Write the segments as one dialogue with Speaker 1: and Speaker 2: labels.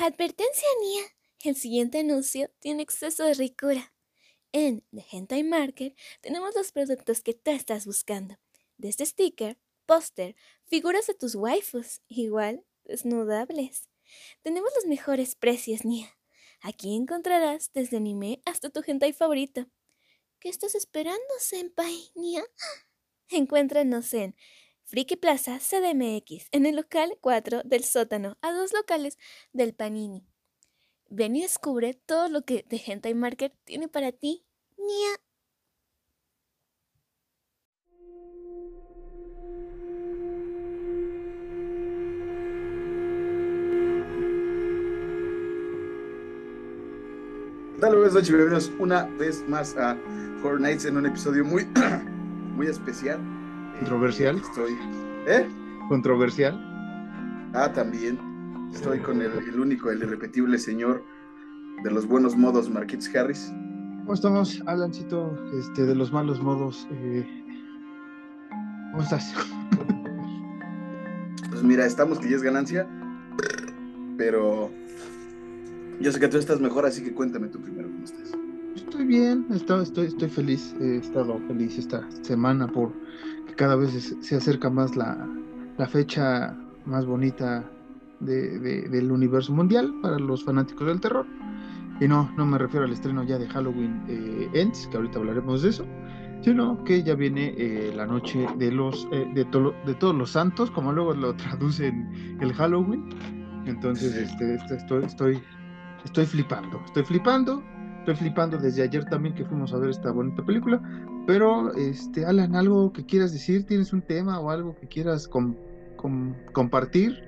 Speaker 1: Advertencia, Nia. El siguiente anuncio tiene exceso de ricura. En The Hentai Market tenemos los productos que tú estás buscando. Desde sticker, póster, figuras de tus waifus, igual desnudables. Tenemos los mejores precios, Nia. Aquí encontrarás desde anime hasta tu hentai favorito. ¿Qué estás esperando, senpai, Nia? Encuéntranos en Friki Plaza CDMX, en el local 4 del sótano, a dos locales del Panini. Ven y descubre todo lo que The Hentai Market tiene para ti, Nia.
Speaker 2: Tal vez noches, bienvenidos una vez más a Horror Nights en un episodio muy, muy especial.
Speaker 3: Controversial.
Speaker 2: Estoy. ¿Eh?
Speaker 3: Controversial.
Speaker 2: Ah, también. Estoy con el, el único, el irrepetible señor de los buenos modos, Marquitos Harris.
Speaker 3: ¿Cómo estamos, Alancito? Este, de los malos modos. eh, ¿Cómo estás?
Speaker 2: Pues mira, estamos que ya es ganancia, pero yo sé que tú estás mejor, así que cuéntame tú primero cómo estás.
Speaker 3: Estoy bien, estoy, estoy, estoy feliz. He estado feliz esta semana por cada vez se, acerca más la, la fecha más bonita de- de- del universo mundial para los fanáticos del terror. Y no, no me refiero al estreno ya de Halloween eh, Ends, que ahorita hablaremos de eso, sino que ya viene eh, la noche de los eh, de, tolo- de todos los santos, como luego lo traducen el Halloween. Entonces,
Speaker 2: Sí.
Speaker 3: este, este, estoy, estoy, estoy flipando, estoy flipando, estoy flipando desde ayer también que fuimos a ver esta bonita película. Pero, este, Alan, algo que quieras decir, tienes un tema o algo que quieras com- com- compartir.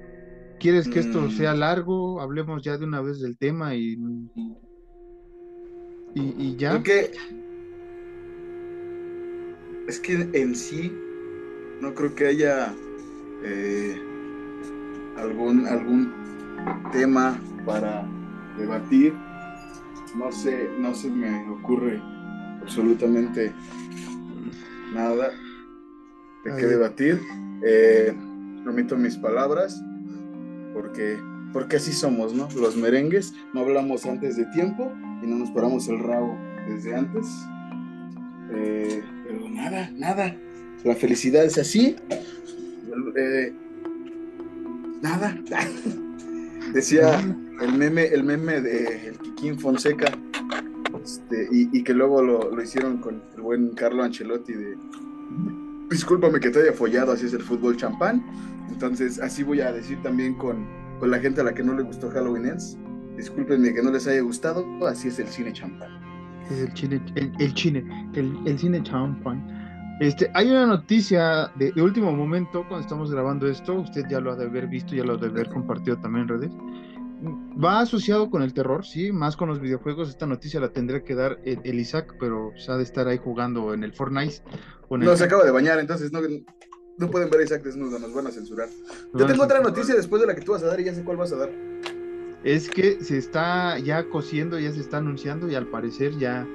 Speaker 3: ¿Quieres que esto
Speaker 2: Mm.
Speaker 3: sea largo? Hablemos ya de una vez del tema y, y, y ya.
Speaker 2: Creo que es que en sí no creo que haya eh, algún algún tema para debatir. No sé, no se me ocurre absolutamente nada de qué debatir. Eh, omito mis palabras porque porque así somos, ¿no? Los merengues no hablamos antes de tiempo y no nos paramos el rabo desde antes. Eh, pero nada, nada. La felicidad es así. Eh, nada. Decía el meme, el meme de el Kikín Fonseca. Este, y, y que luego lo, lo hicieron con el buen Carlo Ancelotti de discúlpame que te haya follado, así es el fútbol champán. Entonces, así voy a decir también con, con la gente a la que no le gustó Halloween Ends. Discúlpenme que no les haya gustado, así es el cine champán.
Speaker 3: Es el cine, el, el cine, el, el cine champagne. Este, hay una noticia de, de último momento cuando estamos grabando esto, usted ya lo ha de haber visto, ya lo ha de haber compartido también en redes. Va asociado con el terror, sí, más con los videojuegos. Esta noticia la tendría que dar el, el Isaac, pero se ha de estar ahí jugando en el Fortnite. o en el
Speaker 2: No, se acaba de bañar, entonces no, no pueden ver a Isaac desnudo, nos van a censurar. Yo tengo otra noticia después de la que tú vas a dar y ya sé cuál vas a dar.
Speaker 3: Es que se está ya cosiendo, ya se está anunciando y al parecer ya,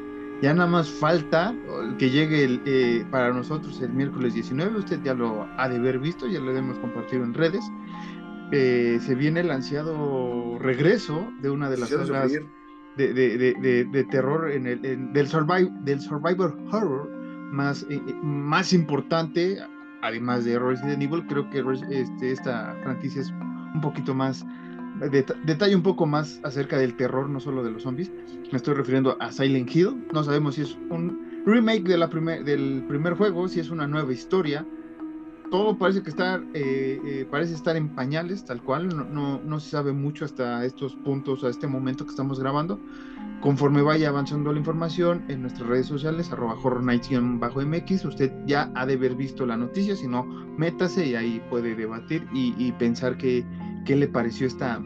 Speaker 3: ya nada más falta que llegue el, eh, para nosotros el miércoles 19. Usted ya lo ha de haber visto, ya lo hemos compartido en redes. Eh, se viene el ansiado regreso de una de las
Speaker 2: sufrir.
Speaker 3: de, de- de- de- de terror en el, en- del, survive, del survivor horror más, eh, eh, más importante, además de Resident Evil, creo que este, esta franquicia es un poquito más, deta- detalle un poco más acerca del terror, no solo de los zombies. Me estoy refiriendo a Silent Hill. No sabemos si es un remake de la primer, del primer juego, si es una nueva historia. Todo parece que está, eh, eh, parece estar en pañales, tal cual. No, no, no se sabe mucho hasta estos puntos, a este momento que estamos grabando. Conforme vaya avanzando la información en nuestras redes sociales, arroba bajo mx usted ya ha de haber visto la noticia, si no, métase y ahí puede debatir y, y pensar qué, qué le pareció esta,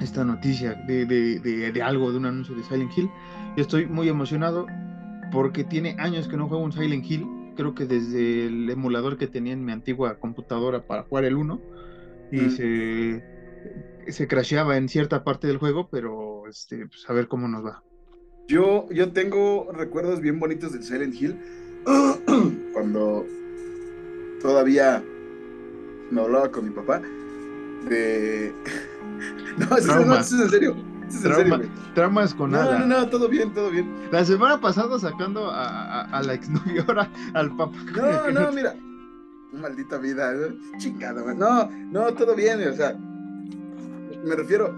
Speaker 3: esta noticia de, de, de, de algo, de un anuncio de Silent Hill. Yo estoy muy emocionado porque tiene años que no juego un Silent Hill, creo que desde el emulador que tenía en mi antigua computadora para jugar el 1 y
Speaker 2: Mm.
Speaker 3: se, se crasheaba en cierta parte del juego, pero este, pues, a ver cómo nos va.
Speaker 2: Yo, yo tengo recuerdos bien bonitos del Silent Hill. Cuando todavía me hablaba con mi papá de, No, no, es en serio. Eso es en serio.
Speaker 3: Traumas con
Speaker 2: No,
Speaker 3: nada.
Speaker 2: no, no, todo bien, todo bien.
Speaker 3: La semana pasada sacando a, a, a la exnovia, ahora al papá.
Speaker 2: No, no, mira. Maldita vida, ¿no? chingada, güey. No, no, todo bien, o sea, me refiero,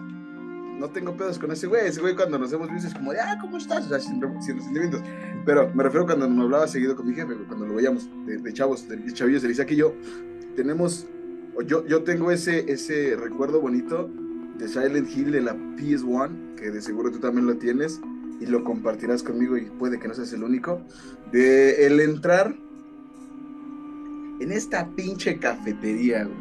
Speaker 2: no tengo pedos con ese güey. Ese güey cuando nos hemos visto es como, de, ah, ¿cómo estás? O sea, sin, sin resentimientos. Pero me refiero cuando me hablaba seguido con mi jefe, cuando lo veíamos de, de chavos, de, de chavillos, de Isaac y yo, tenemos, yo, yo tengo ese, ese recuerdo bonito de Silent Hill de la PS1, que de seguro tú también lo tienes, y lo compartirás conmigo y puede que no seas el único, de el entrar en esta pinche cafetería, güey.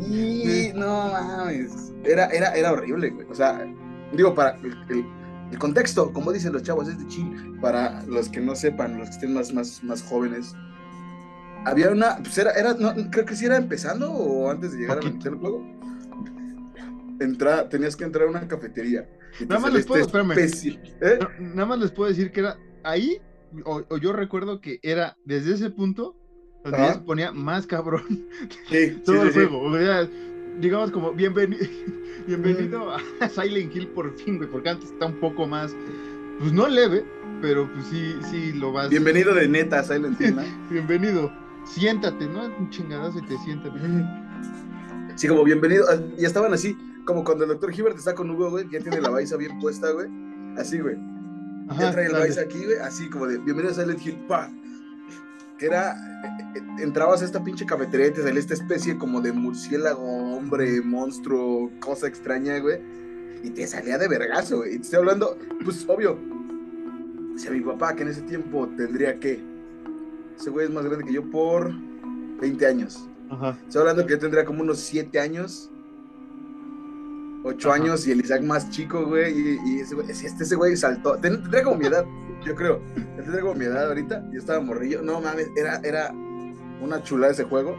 Speaker 2: y no mames, era, era, era horrible, güey. O sea, digo, para el, el, el, contexto, como dicen los chavos, es de chill. Para los que no sepan, los que estén más, más, más jóvenes, había una, pues era, era no, creo que sí era empezando o antes de llegar
Speaker 3: Poquito.
Speaker 2: al juego. Entra, tenías que entrar a una cafetería.
Speaker 3: Nada más les puedo,
Speaker 2: este
Speaker 3: espérame.
Speaker 2: ¿eh?
Speaker 3: Nada más les puedo decir que era ahí, o, o yo recuerdo que era desde ese punto donde ya se ponía más cabrón
Speaker 2: Sí,
Speaker 3: todo
Speaker 2: sí,
Speaker 3: el
Speaker 2: sí,
Speaker 3: juego. O sea, digamos como bienvenido, bienvenido a Silent Hill por fin, güey, porque antes está un poco más, pues no leve, pero pues sí, sí lo vas.
Speaker 2: Bienvenido de neta a Silent Hill, ¿no?
Speaker 3: Bienvenido. Siéntate, ¿no? Un chingadazo y te sientas.
Speaker 2: Sí, como bienvenido. ah, Y estaban así, como cuando el doctor Hibbert está con Hugo, güey, ya tiene la baisa bien puesta, güey. Así, güey. Ya trae el
Speaker 3: dale.
Speaker 2: baisa aquí, güey. Así como de bienvenido a Silent Hill, pa. Que era. Entrabas a esta pinche cafetería y te salía esta especie como de murciélago, hombre, monstruo, cosa extraña, güey. Y te salía de vergazo, güey. Y te estoy hablando, pues obvio. Si a mi papá, que en ese tiempo tendría que. Ese güey es más grande que yo por 20 años.
Speaker 3: Ajá.
Speaker 2: Estoy hablando que yo tendría como unos 7 años, 8
Speaker 3: Ajá.
Speaker 2: años y el Isaac más chico, güey. Y, y ese güey, este ese güey saltó, ten- tendría como mi edad, yo creo. Tendría como mi edad ahorita. Yo estaba morrillo. No mames, era, era una chulada ese juego.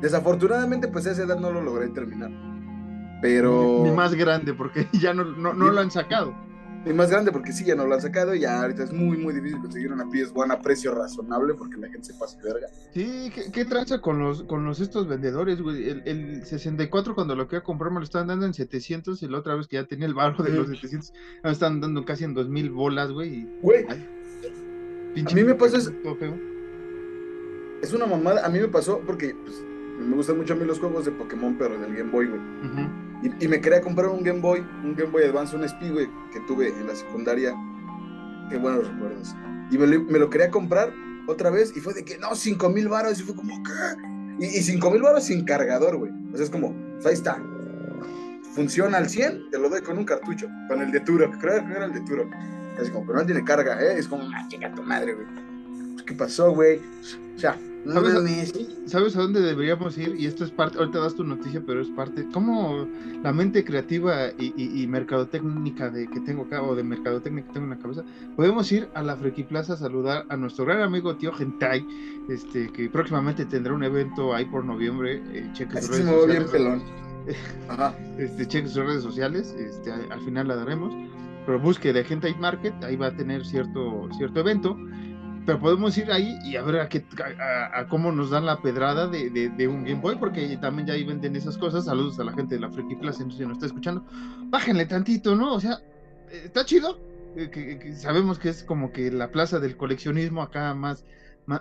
Speaker 2: Desafortunadamente, pues a esa edad no lo logré terminar. Pero.
Speaker 3: Ni más grande, porque ya no, no, lo han sacado.
Speaker 2: Y más grande porque sí, ya no lo han sacado y ya ahorita es muy, muy difícil conseguir una PS1 a precio razonable porque la gente se pasa verga.
Speaker 3: Sí, ¿qué, qué tranza con los, con los estos vendedores, güey? El, el 64 cuando lo quería comprar me lo estaban dando en 700 y la otra vez que ya tenía el barro de los
Speaker 2: Mm.
Speaker 3: 700 me estaban dando casi en 2000 bolas, güey. y
Speaker 2: Güey,
Speaker 3: Ay, pinche
Speaker 2: A mí me pasa es-
Speaker 3: todo feo.
Speaker 2: es una mamada. A mí me pasó porque pues, me gustan mucho a mí los juegos de Pokémon, pero del Game Boy, güey.
Speaker 3: Ujú.
Speaker 2: Y, y me quería comprar un Game Boy, un Game Boy Advance, un SP, güey, que tuve en la secundaria. Qué buenos recuerdos. Y me lo, me lo quería comprar otra vez y fue de que, no, 5 mil baros. Y fue como, ¿qué? Y, y 5 mil baros sin cargador, güey. O sea, es como, pues ahí está. Funciona al 100, te lo doy con un cartucho, con el de Turok. Creo que era el de Turok. Así como, pero no tiene carga, ¿eh? Es como, ah, chica tu madre, güey. ¿Qué pasó, güey? O sea, no
Speaker 3: ¿Sabes?
Speaker 2: mames.
Speaker 3: ¿Sabes a dónde deberíamos ir? Y esto es parte, ahorita das tu noticia, pero es parte, como la mente creativa y, y, y mercadotécnica de, que tengo acá, o de mercadotécnica que tengo en la cabeza, podemos ir a la Friki Plaza a saludar a nuestro gran amigo tío Gentai, este, que próximamente tendrá un evento ahí por noviembre, eh, cheque sus redes
Speaker 2: va bien
Speaker 3: sociales.
Speaker 2: pelón. Ajá.
Speaker 3: este, cheque sus redes sociales, este, al al final la daremos, pero busque de Hentai Market, ahí va a tener cierto, cierto evento, pero podemos ir ahí y a ver a, qué, a, cómo nos dan la pedrada de, de- un Game Boy, porque también ya ahí venden esas cosas, saludos a la gente de la Friki Plaza, si nos está escuchando, bájenle tantito, ¿no? O sea, eh, está chido, eh, sabemos que es como que la plaza del coleccionismo acá más...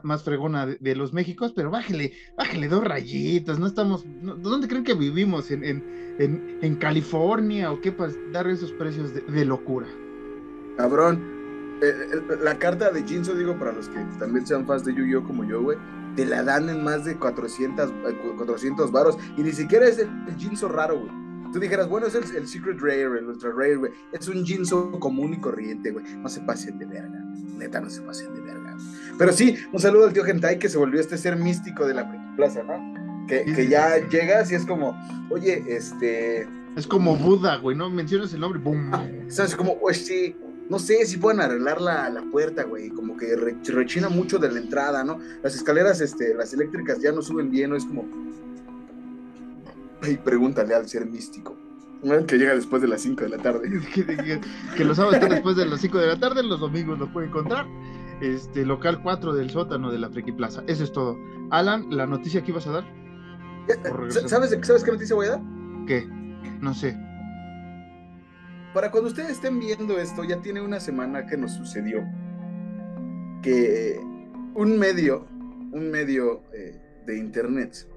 Speaker 3: Más, fregona de, los Méxicos, pero bájele, bájele dos rayitas, no estamos, no- ¿dónde creen que vivimos? ¿En, en, en, California o qué para dar esos precios de locura.
Speaker 2: Cabrón. Eh, la carta de Jinzo, digo, para los que también sean fans de Yu-Gi-Oh! como yo, güey, te la dan en más de 400, eh, cu- 400 varos. Y ni siquiera es el, el Jinzo raro, güey. Tú dijeras, bueno, es el, el Secret Rare, el Ultra Rare, güey. Es un Jinzo común y corriente, güey. No se pasen de verga. Neta, no se pasen de verga. Pero sí, un saludo al tío Gentai que se volvió este ser místico de la Plaza, ¿no? Que,
Speaker 3: Sí,
Speaker 2: que
Speaker 3: sí,
Speaker 2: ya
Speaker 3: sí.
Speaker 2: llegas y es como, oye, este.
Speaker 3: Es como Buda, güey, ¿no? Mencionas el nombre, ¡boom!
Speaker 2: Ah, ¿Sabes? Como, oye, sí, no sé si pueden arreglar la, la puerta, güey. Como que re- rechina mucho de la entrada, ¿no? Las escaleras, este, las eléctricas ya no suben bien, ¿no? Es como. Ay, pregúntale al ser místico. ¿no? Que llega después de las 5 de la tarde.
Speaker 3: que, que- que los sábados están después de las 5 de la tarde, los domingos lo pueden encontrar. Este, local 4 del sótano de la Friki Plaza. Eso es todo. Alan, la noticia que ibas a dar.
Speaker 2: ¿Sabes, ¿Sabes qué noticia voy a dar?
Speaker 3: ¿Qué? No sé.
Speaker 2: Para cuando ustedes estén viendo esto, ya tiene una semana que nos sucedió que un medio, un medio eh, de internet,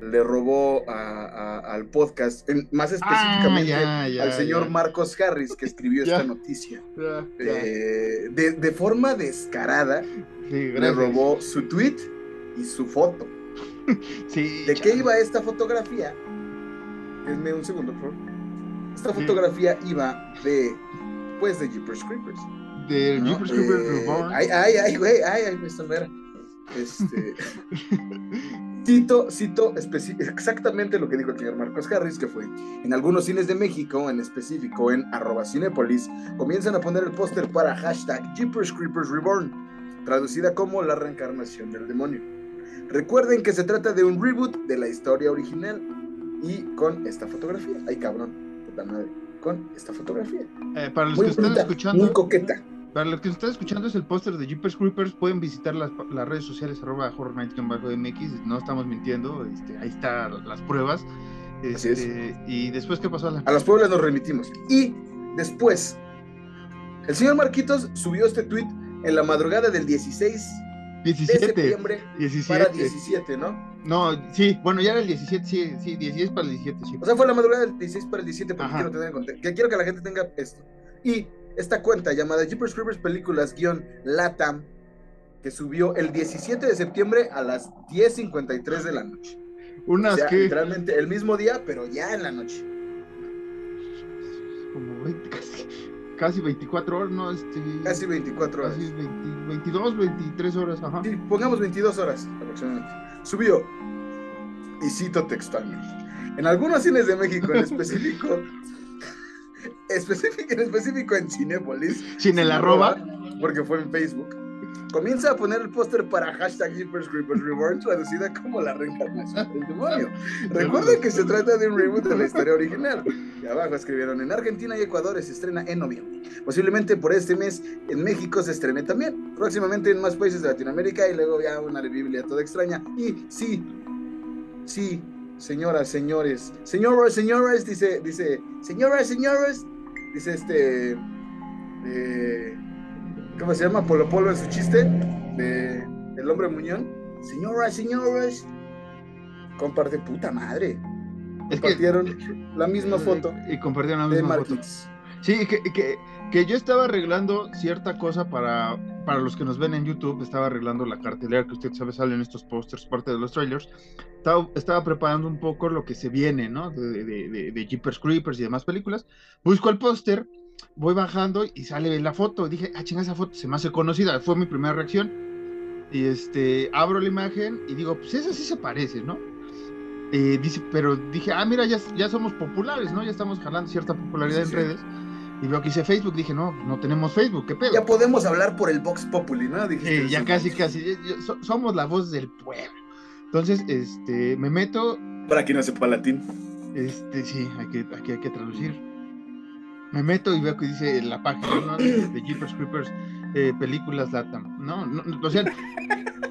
Speaker 2: le robó al podcast, más específicamente
Speaker 3: ah,
Speaker 2: al señor Marcos Harris, que escribió esta noticia. Eh, de, forma descarada, le robó su tweet y su foto. ¿De qué iba esta fotografía? Denme un segundo, por favor. Esta fotografía iba de, pues, de Jeepers Creepers.
Speaker 3: De Jeepers Creepers eh,
Speaker 2: Reborn. Ay, ay, ay, güey, ay, ay, me está Este. cito, cito exactamente lo que dijo el señor Marcos Harris, que fue, en algunos cines de México, en específico en arroba Cinepolis, comienzan a poner el póster para hashtag Jeepers Creepers Reborn, traducida como la reencarnación del demonio. Recuerden que se trata de un reboot de la historia original y con esta fotografía. Ay, cabrón madre, con esta fotografía.
Speaker 3: Eh, para los que están escuchando,
Speaker 2: muy coqueta.
Speaker 3: Para los que están escuchando es el póster de Jeepers Creepers, pueden visitar las, las redes sociales arroba horror mx no estamos mintiendo, este, ahí están las pruebas. Este, y después, ¿qué pasó?
Speaker 2: A las pruebas nos remitimos. Y después, el señor Marquitos subió este tweet en la madrugada del 16
Speaker 3: 17,
Speaker 2: de septiembre 17. para 17, ¿no?
Speaker 3: No, sí, bueno, ya era el 17, sí, sí, 16 para el 17, sí.
Speaker 2: O sea, fue la madrugada del 16 para el 17, porque quiero tener en que quiero que la gente tenga esto. Y esta cuenta llamada Jeepers Creepers Películas guion Latam, que subió el 17 de septiembre a las 10.53 de la noche.
Speaker 3: Unas
Speaker 2: o sea,
Speaker 3: que...
Speaker 2: literalmente el mismo día, pero ya en la noche.
Speaker 3: Como 20, casi, casi 24 horas, ¿no? Este,
Speaker 2: casi 24 horas.
Speaker 3: Casi 22, 23 horas, ajá.
Speaker 2: Sí, pongamos 22 horas aproximadamente subió, y cito textualmente, en algunos cines de México en específico, específico en específico en Cinepolis,
Speaker 3: sin el arroba,
Speaker 2: porque fue en Facebook, comienza a poner el póster para hashtag Jeepers Creepers Reborn, traducida como la reencarnación del demonio. Recuerden que se trata de un reboot de la historia original. Y abajo escribieron, en Argentina y Ecuador se estrena en noviembre. Posiblemente por este mes en México se estrene también. Próximamente en más países de Latinoamérica y luego ya una Biblia toda extraña. Y sí, sí, señoras, señores, señoras, señores, dice, dice, señoras, señores, dice este... Eh, ¿cómo se llama? Polo Polo en su chiste de El Hombre Muñón. Señoras, señores, comparte puta madre. Compartieron la misma foto.
Speaker 3: Y compartieron la misma foto. Sí, que, que, que, yo estaba arreglando cierta cosa para, para los que nos ven en YouTube, estaba arreglando la cartelera que usted sabe sale en estos posters, parte de los trailers. Estaba, estaba preparando un poco lo que se viene, ¿no? De, de, de, de Jeepers Creepers y demás películas. Busco el póster voy bajando y sale la foto. Dije, ah, chinga, esa foto se me hace conocida. Fue mi primera reacción. Y este, abro la imagen y digo, pues esa sí se parece, ¿no? Eh, dice, pero dije, ah, mira, ya, ya somos populares, ¿no? Ya estamos jalando cierta popularidad en redes. Y veo que dice Facebook, dije, no, no tenemos Facebook, ¿qué pedo?
Speaker 2: Ya podemos hablar por el Vox Populi, ¿no?
Speaker 3: Dije, ya casi, casi, somos la voz del pueblo. Entonces, este, me meto.
Speaker 2: Para quien no sepa latín.
Speaker 3: Este, sí, hay que, aquí hay que traducir me meto y veo que dice la página ¿no? de, Jeepers Creepers eh, películas Latam. No, no, o sea,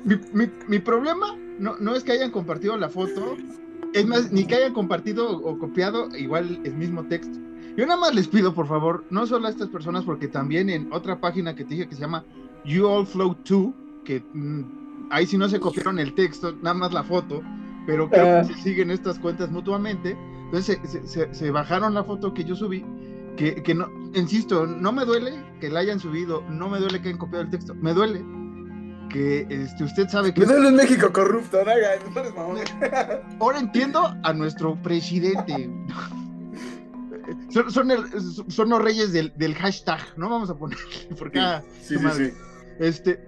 Speaker 3: mi, problema no, no es que hayan compartido la foto, es más, ni que hayan compartido o copiado igual el mismo texto. Yo nada más les pido, por favor, no solo a estas personas, porque también en otra página que te dije que se llama You All Flow 2, que mm, ahí sí no se copiaron el texto, nada más la foto, pero creo que ah. se siguen estas cuentas mutuamente. Entonces se bajaron la foto que yo subí que, no, insisto, no me duele que la hayan subido, no me duele que hayan copiado el texto, me duele que este, usted sabe que...
Speaker 2: Me duele en México corrupto, ¿no?
Speaker 3: Ahora entiendo a nuestro presidente. Son, son, los reyes del, hashtag, ¿no? Vamos a poner, porque sí, sí, sí, Este,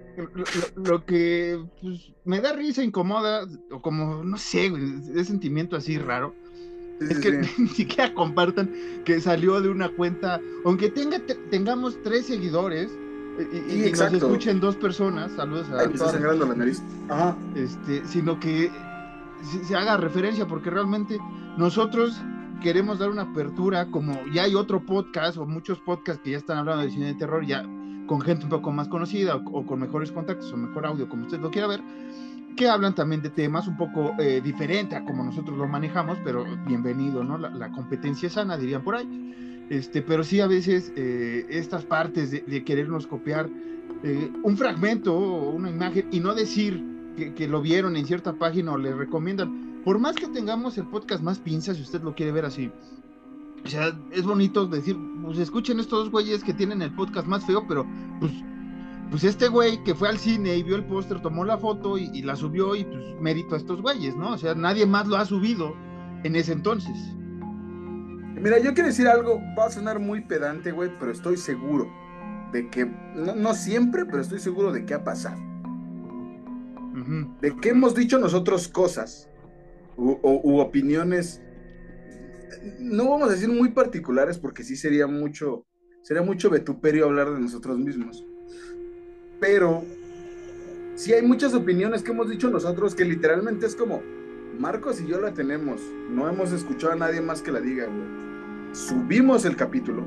Speaker 3: lo, que pues, me da risa, incomoda, o como, no sé, ese sentimiento así raro, es que ni siquiera compartan que salió de una cuenta, aunque tenga, tengamos tres seguidores y, nos escuchen dos personas, saludos a
Speaker 2: Ay, sangrando la nariz.
Speaker 3: Ajá. Este, sino que se, haga referencia, porque realmente nosotros queremos dar una apertura, como ya hay otro podcast o muchos podcasts que ya están hablando de cine de terror, ya con gente un poco más conocida o, con mejores contactos o mejor audio, como usted lo quiera ver, que hablan también de temas un poco eh, diferentes a como nosotros lo manejamos, pero bienvenido, ¿no? La, competencia sana, dirían por ahí. Este, pero sí a veces eh, estas partes de, querernos copiar eh, un fragmento o una imagen y no decir que, que, lo vieron en cierta página o le recomiendan, por más que tengamos el podcast más pinza, si usted lo quiere ver así, o sea, es bonito decir, pues escuchen estos dos güeyes que tienen el podcast más feo, pero pues pues este güey que fue al cine y vio el póster, tomó la foto y, la subió y pues mérito a estos güeyes, ¿no? O sea, nadie más lo ha subido en ese entonces.
Speaker 2: Mira, yo quiero decir algo, va a sonar muy pedante, güey, pero estoy seguro de que, no, siempre, pero estoy seguro de que ha pasado. De que hemos dicho nosotros cosas u, u, opiniones, no vamos a decir muy particulares porque sí sería mucho, sería mucho vetuperio hablar de nosotros mismos pero sí hay muchas opiniones que hemos dicho nosotros que literalmente es como, Marcos y yo la tenemos, no hemos escuchado a nadie más que la diga, güey. Subimos el capítulo,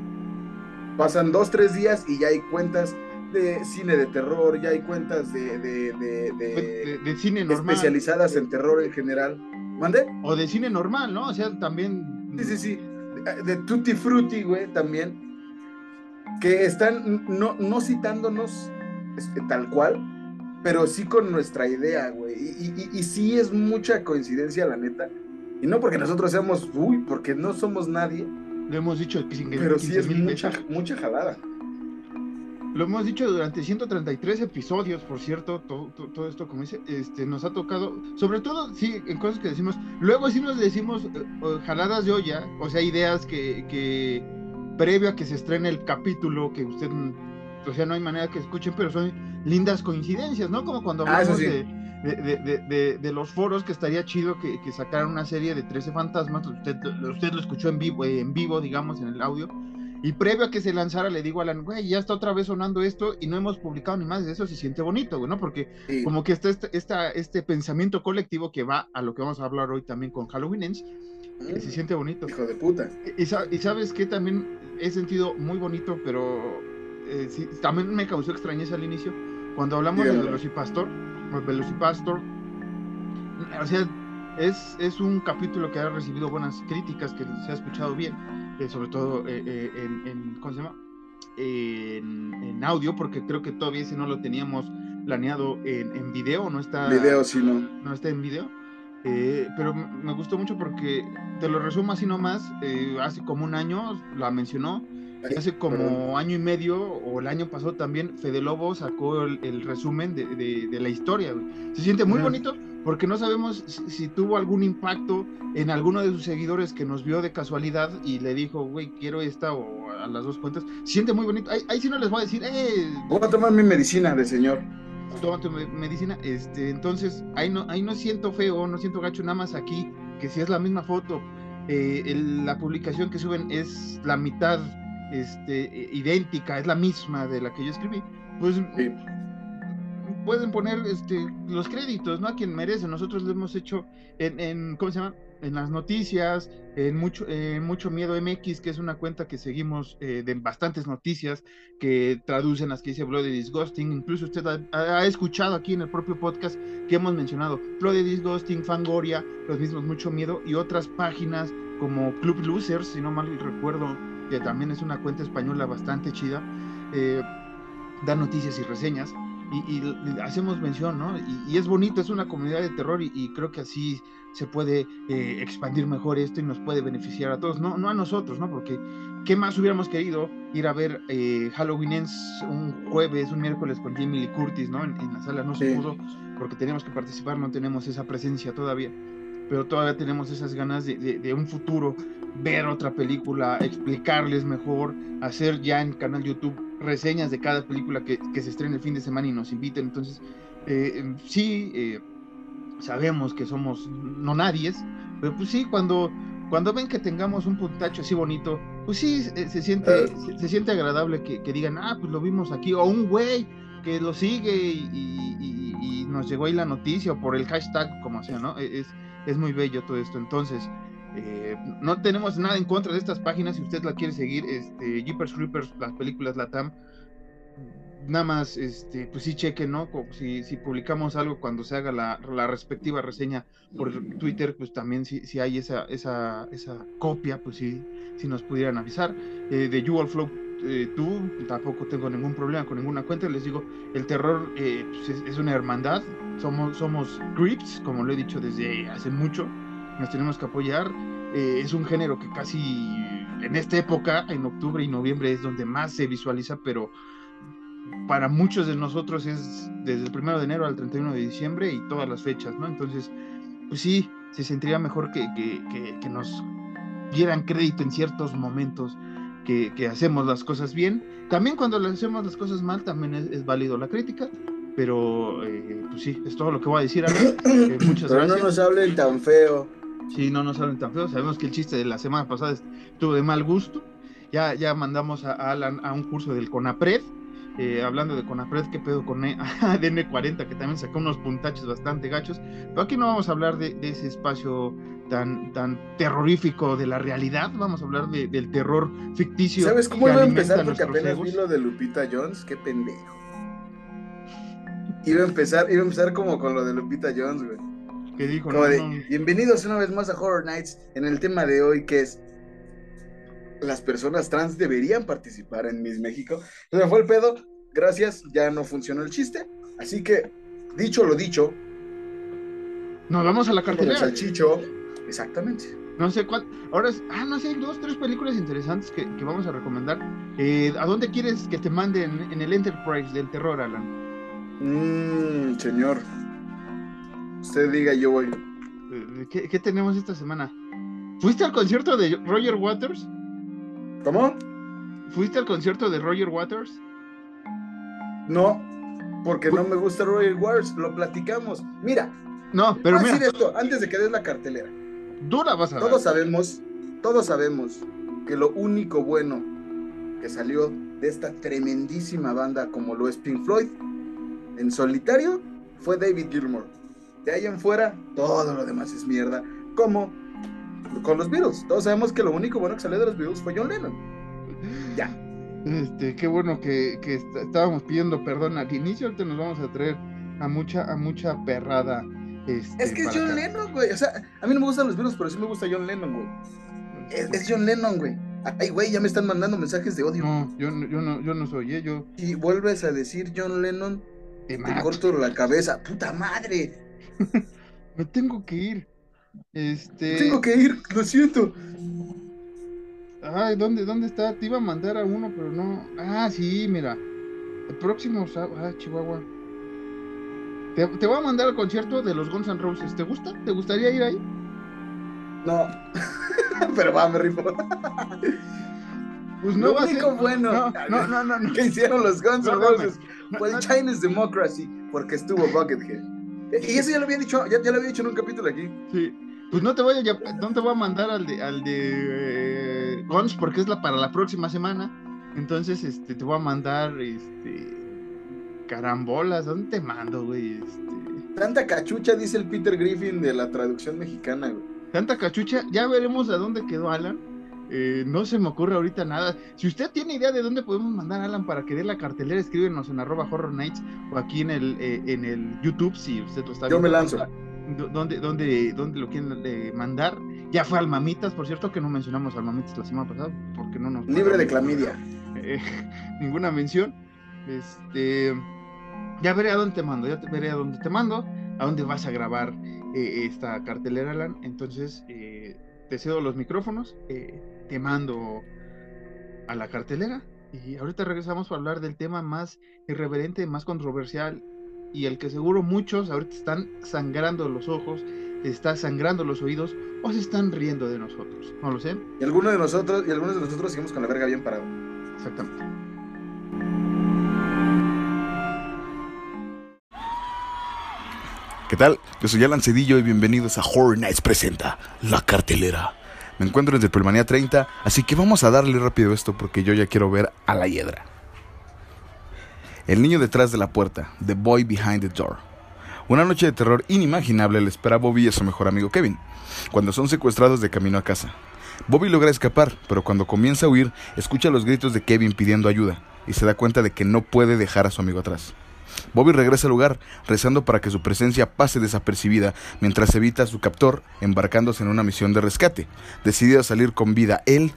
Speaker 2: pasan dos, tres días y ya hay cuentas de cine de terror, ya hay cuentas de, de,
Speaker 3: de, de, cine normal.
Speaker 2: Especializadas en terror en general. ¿Mande?
Speaker 3: O de cine normal, ¿no? O sea, también.
Speaker 2: Sí, sí, sí. De, Tutti Frutti, güey, también. Que están no, no citándonos tal cual, pero sí con nuestra idea, güey. Y, y, sí es mucha coincidencia, la neta. Y no porque nosotros seamos, uy, porque no somos nadie.
Speaker 3: Lo hemos dicho
Speaker 2: Pero sí es mucha, mucha jalada.
Speaker 3: Lo hemos dicho durante 133 episodios, por cierto, todo, todo, esto, como dice, este, nos ha tocado, sobre todo, sí, en cosas que decimos, luego sí nos decimos eh, jaladas de olla, o sea, ideas que, que previo a que se estrene el capítulo, que usted o sea, no hay manera que escuchen, pero son lindas coincidencias, ¿no? Como cuando ah, hablamos de, de, los foros, que estaría chido que, sacaran una serie de 13 fantasmas, usted, usted lo escuchó en vivo, en vivo, digamos, en el audio, y previo a que se lanzara le digo a Alan, güey, ya está otra vez sonando esto y no hemos publicado ni más de eso, se siente bonito, güey, ¿no? Porque como que está este, este pensamiento colectivo que va a lo que vamos a hablar hoy también con Halloween Ends, se mm. siente bonito.
Speaker 2: Hijo de puta.
Speaker 3: Y, y sabes que también he sentido muy bonito, pero eh, también me causó extrañeza al inicio, cuando hablamos de Velocipastor, Velocipastor, o sea, es, es un capítulo que ha recibido buenas críticas, que se ha escuchado bien, eh, sobre todo eh, en, ¿cómo se llama? En, audio, porque creo que todavía ese no lo teníamos planeado en, en video, no está...
Speaker 2: Video, sí, no.
Speaker 3: No está en video. pero me gustó mucho porque te lo resumo así nomás, hace como un año la mencionó, hace como año y medio, o el año pasado también, Fede Lobo sacó el, resumen de, la historia. Se siente muy bonito porque no sabemos si, tuvo algún impacto en alguno de sus seguidores que nos vio de casualidad y le dijo, güey, quiero esta o a las dos cuentas. Se siente muy bonito. Ahí, sí no les voy a decir, eh.
Speaker 2: Voy a tomar mi medicina de señor.
Speaker 3: Toma tu medicina. Este, entonces, ahí no, ahí no siento feo, no siento gacho, nada más aquí, que si es la misma foto. Eh, la publicación que suben es la mitad este, idéntica, es la misma de la que yo escribí, pues pueden poner este, los créditos, ¿no? A quien merece. Nosotros lo hemos hecho en, en ¿cómo se llama? En las noticias, en mucho, mucho Miedo MX, que es una cuenta que seguimos eh, de bastantes noticias que traducen las que dice Bloody Disgusting. Incluso usted ha, escuchado aquí en el propio podcast que hemos mencionado Bloody Disgusting, Fangoria, los mismos Mucho Miedo y otras páginas como Club Losers, si no mal recuerdo, que también es una cuenta española bastante chida, eh, da noticias y reseñas. Y, hacemos mención, ¿no? Y, es bonito, es una comunidad de terror y, creo que así se puede eh, expandir mejor esto y nos puede beneficiar a todos, no, no a nosotros, ¿no? Porque ¿qué más hubiéramos querido ir a ver eh, Halloween Ends un jueves, un miércoles con Jamie Lee Curtis, ¿no? En, la sala no se pudo porque teníamos que participar, no tenemos esa presencia todavía pero todavía tenemos esas ganas de, un futuro, ver otra película, explicarles mejor, hacer ya en canal YouTube reseñas de cada película que, se estrene el fin de semana y nos inviten. Entonces, eh, sí, eh, sabemos que somos no nadies, pero pues sí, cuando, cuando ven que tengamos un puntacho así bonito, pues sí, se, siente, se, siente agradable que, digan, ah, pues lo vimos aquí, o un güey que lo sigue y, y, nos llegó ahí la noticia, o por el hashtag, como sea, ¿no? E, es, es muy bello todo esto. Entonces, eh, no tenemos nada en contra de estas páginas. Si usted la quiere seguir, este, Jeepers Creepers, las películas Latam, nada más, este, pues sí chequen, ¿no? Si, si publicamos algo cuando se haga la, la, respectiva reseña por Twitter, pues también si, si hay esa, esa, esa copia, pues sí, si nos pudieran avisar. Eh, de You Flow eh, tú, tampoco tengo ningún problema con ninguna cuenta, les digo, el terror eh, pues es, es, una hermandad, somos, somos creeps, como lo he dicho desde hace mucho, nos tenemos que apoyar, es un género que casi en esta época, en octubre y noviembre, es donde más se visualiza, pero para muchos de nosotros es desde el primero de enero al 31 de diciembre y todas las fechas, ¿no? Entonces, pues sí, se sentiría mejor que, que, que, nos dieran crédito en ciertos momentos que, hacemos las cosas bien. También cuando hacemos las cosas mal, también es, válido la crítica, pero eh, pues sí, es todo lo que voy a decir.
Speaker 2: Eh, muchas pero no nos hablen tan feo.
Speaker 3: Sí, no nos hablen tan feo. Sabemos que el chiste de la semana pasada estuvo de mal gusto. Ya, ya mandamos a Alan a un curso del CONAPRED eh, hablando de Conapred, qué pedo con e, 40, que también sacó unos puntaches bastante gachos. Pero aquí no vamos a hablar de, ese espacio tan, tan terrorífico de la realidad, vamos a hablar del terror ficticio.
Speaker 2: ¿Sabes cómo iba a empezar? Porque apenas vi lo de Lupita Jones, qué pendejo. Iba a empezar, iba a empezar como con lo de Lupita Jones, güey. Bienvenidos una vez más a Horror Nights en el tema de hoy que es las personas trans deberían participar en Miss México. Entonces fue el pedo, gracias, ya no funcionó el chiste. Así que, dicho lo dicho.
Speaker 3: Nos vamos a la cartelera.
Speaker 2: Salchicho, exactamente.
Speaker 3: No sé cuál. Ahora, ah, no sé, hay dos, tres películas interesantes que, vamos a recomendar. Eh, ¿A dónde quieres que te manden en el Enterprise del terror, Alan?
Speaker 2: Mmm, señor. Usted diga, yo voy.
Speaker 3: Eh, ¿Qué, ¿Qué tenemos esta semana? ¿Fuiste al concierto de Roger Waters?
Speaker 2: ¿Cómo?
Speaker 3: ¿Fuiste al concierto de Roger Waters?
Speaker 2: No, porque no me gusta Roger Waters, lo platicamos. Mira,
Speaker 3: no, pero
Speaker 2: voy a decir esto antes de que des la cartelera.
Speaker 3: Dura vas a
Speaker 2: Todos sabemos, todos sabemos que lo único bueno que salió de esta tremendísima banda como lo es Pink Floyd en solitario fue David Gilmour. De ahí en fuera, todo lo demás es mierda. Como con los Beatles. Todos sabemos que lo único bueno que salió de los Beatles fue John Lennon. Ya.
Speaker 3: Este, qué bueno que, estábamos pidiendo perdón al inicio, ahorita nos vamos a traer a mucha, a mucha perrada. Este,
Speaker 2: es que es John Lennon, güey. O sea, a mí no me gustan los Beatles, pero sí me gusta John Lennon, güey. Es, John Lennon, güey. Ay, güey, ya me están mandando mensajes de odio.
Speaker 3: No, yo, yo no, yo no soy, ¿eh? yo.
Speaker 2: Y vuelves a decir John Lennon, te corto la cabeza. ¡Puta madre!
Speaker 3: me tengo que ir. Este.
Speaker 2: Tengo que ir, lo siento.
Speaker 3: Ay, ¿dónde, ¿dónde está? Te iba a mandar a uno, pero no. Ah, sí, mira. El próximo Ah, Chihuahua. Te, voy a mandar al concierto de los Guns N' Roses. ¿Te gusta? ¿Te gustaría ir ahí?
Speaker 2: No. pero va, me rifo.
Speaker 3: Pues no
Speaker 2: Lo único bueno
Speaker 3: no, no, no,
Speaker 2: que hicieron los Guns N' Roses fue el Chinese Democracy porque estuvo Buckethead. Y eso ya lo había dicho, ya, ya lo había dicho en un capítulo aquí.
Speaker 3: Sí. Pues no te voy a, no te voy a mandar al de, al de eh, Guns porque es la para la próxima semana. Entonces, este, te voy a mandar, este, carambolas. ¿Dónde te mando, güey? Este...
Speaker 2: Tanta cachucha, dice el Peter Griffin de la traducción mexicana, güey.
Speaker 3: Tanta cachucha, ya veremos a dónde quedó Alan. Eh, no se me ocurre ahorita nada. Si usted tiene idea de dónde podemos mandar a Alan para que dé la cartelera, escríbenos en arroba horror nights o aquí en el, eh, en el YouTube si usted lo está
Speaker 2: viendo. Yo me lanzo.
Speaker 3: ¿Dónde, dónde, dónde lo quieren eh, mandar? Ya fue al Mamitas, por cierto, que no mencionamos al Mamitas la semana pasada, porque no nos...
Speaker 2: Libre de clamidia.
Speaker 3: ninguna mención. Este... Ya veré a dónde te mando, ya te veré a dónde te mando, a dónde vas a grabar esta cartelera, Alan. Entonces, te cedo los micrófonos te mando a la cartelera. Y ahorita regresamos para hablar del tema más irreverente, más controversial y el que seguro muchos ahorita están sangrando los ojos, está sangrando los oídos o se están riendo de nosotros. No lo sé.
Speaker 2: Y algunos de nosotros, y algunos de nosotros seguimos con la verga bien parado.
Speaker 3: Exactamente.
Speaker 4: ¿Qué tal? Yo soy Alan Cedillo y bienvenidos a Horror Nights presenta La Cartelera me encuentro en Triple 30, así que vamos a darle rápido esto porque yo ya quiero ver a la hiedra. El niño detrás de la puerta, The Boy Behind the Door. Una noche de terror inimaginable le espera a Bobby y a su mejor amigo Kevin, cuando son secuestrados de camino a casa. Bobby logra escapar, pero cuando comienza a huir, escucha los gritos de Kevin pidiendo ayuda. y se da cuenta de que no puede dejar a su amigo atrás. Bobby regresa al lugar, rezando para que su presencia pase desapercibida mientras evita a su captor embarcándose en una misión de rescate, decidido a salir con vida él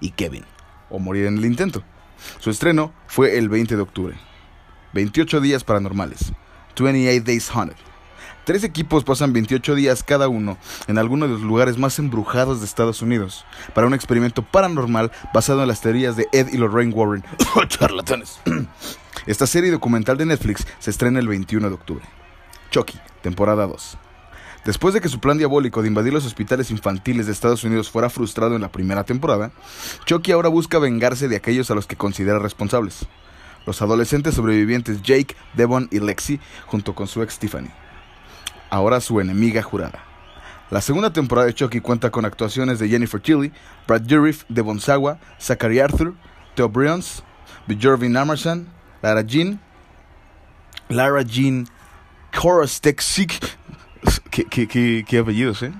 Speaker 4: y Kevin, o morir en el intento. Su estreno fue el 20 de octubre. 28 días paranormales. 28 Days Haunted. Tres equipos pasan 28 días cada uno en alguno de los lugares más embrujados de Estados Unidos para un experimento paranormal basado en las teorías de Ed y Lorraine Warren. Charlatanes. Esta serie documental de Netflix se estrena el 21 de octubre. Chucky, temporada 2. Después de que su plan diabólico de invadir los hospitales infantiles de Estados Unidos fuera frustrado en la primera temporada, Chucky ahora busca vengarse de aquellos a los que considera responsables. Los adolescentes sobrevivientes Jake, Devon y Lexi, junto con su ex Tiffany. Ahora su enemiga jurada. La segunda temporada de Chucky cuenta con actuaciones de Jennifer Tilly, Brad Dourif, Devon Sawa, Zachary Arthur, Theo Bryans, Bjorvin Amerson, Lara Jean, Lara Jean Korostek, qué, qué, qué, qué apellidos, ¿eh?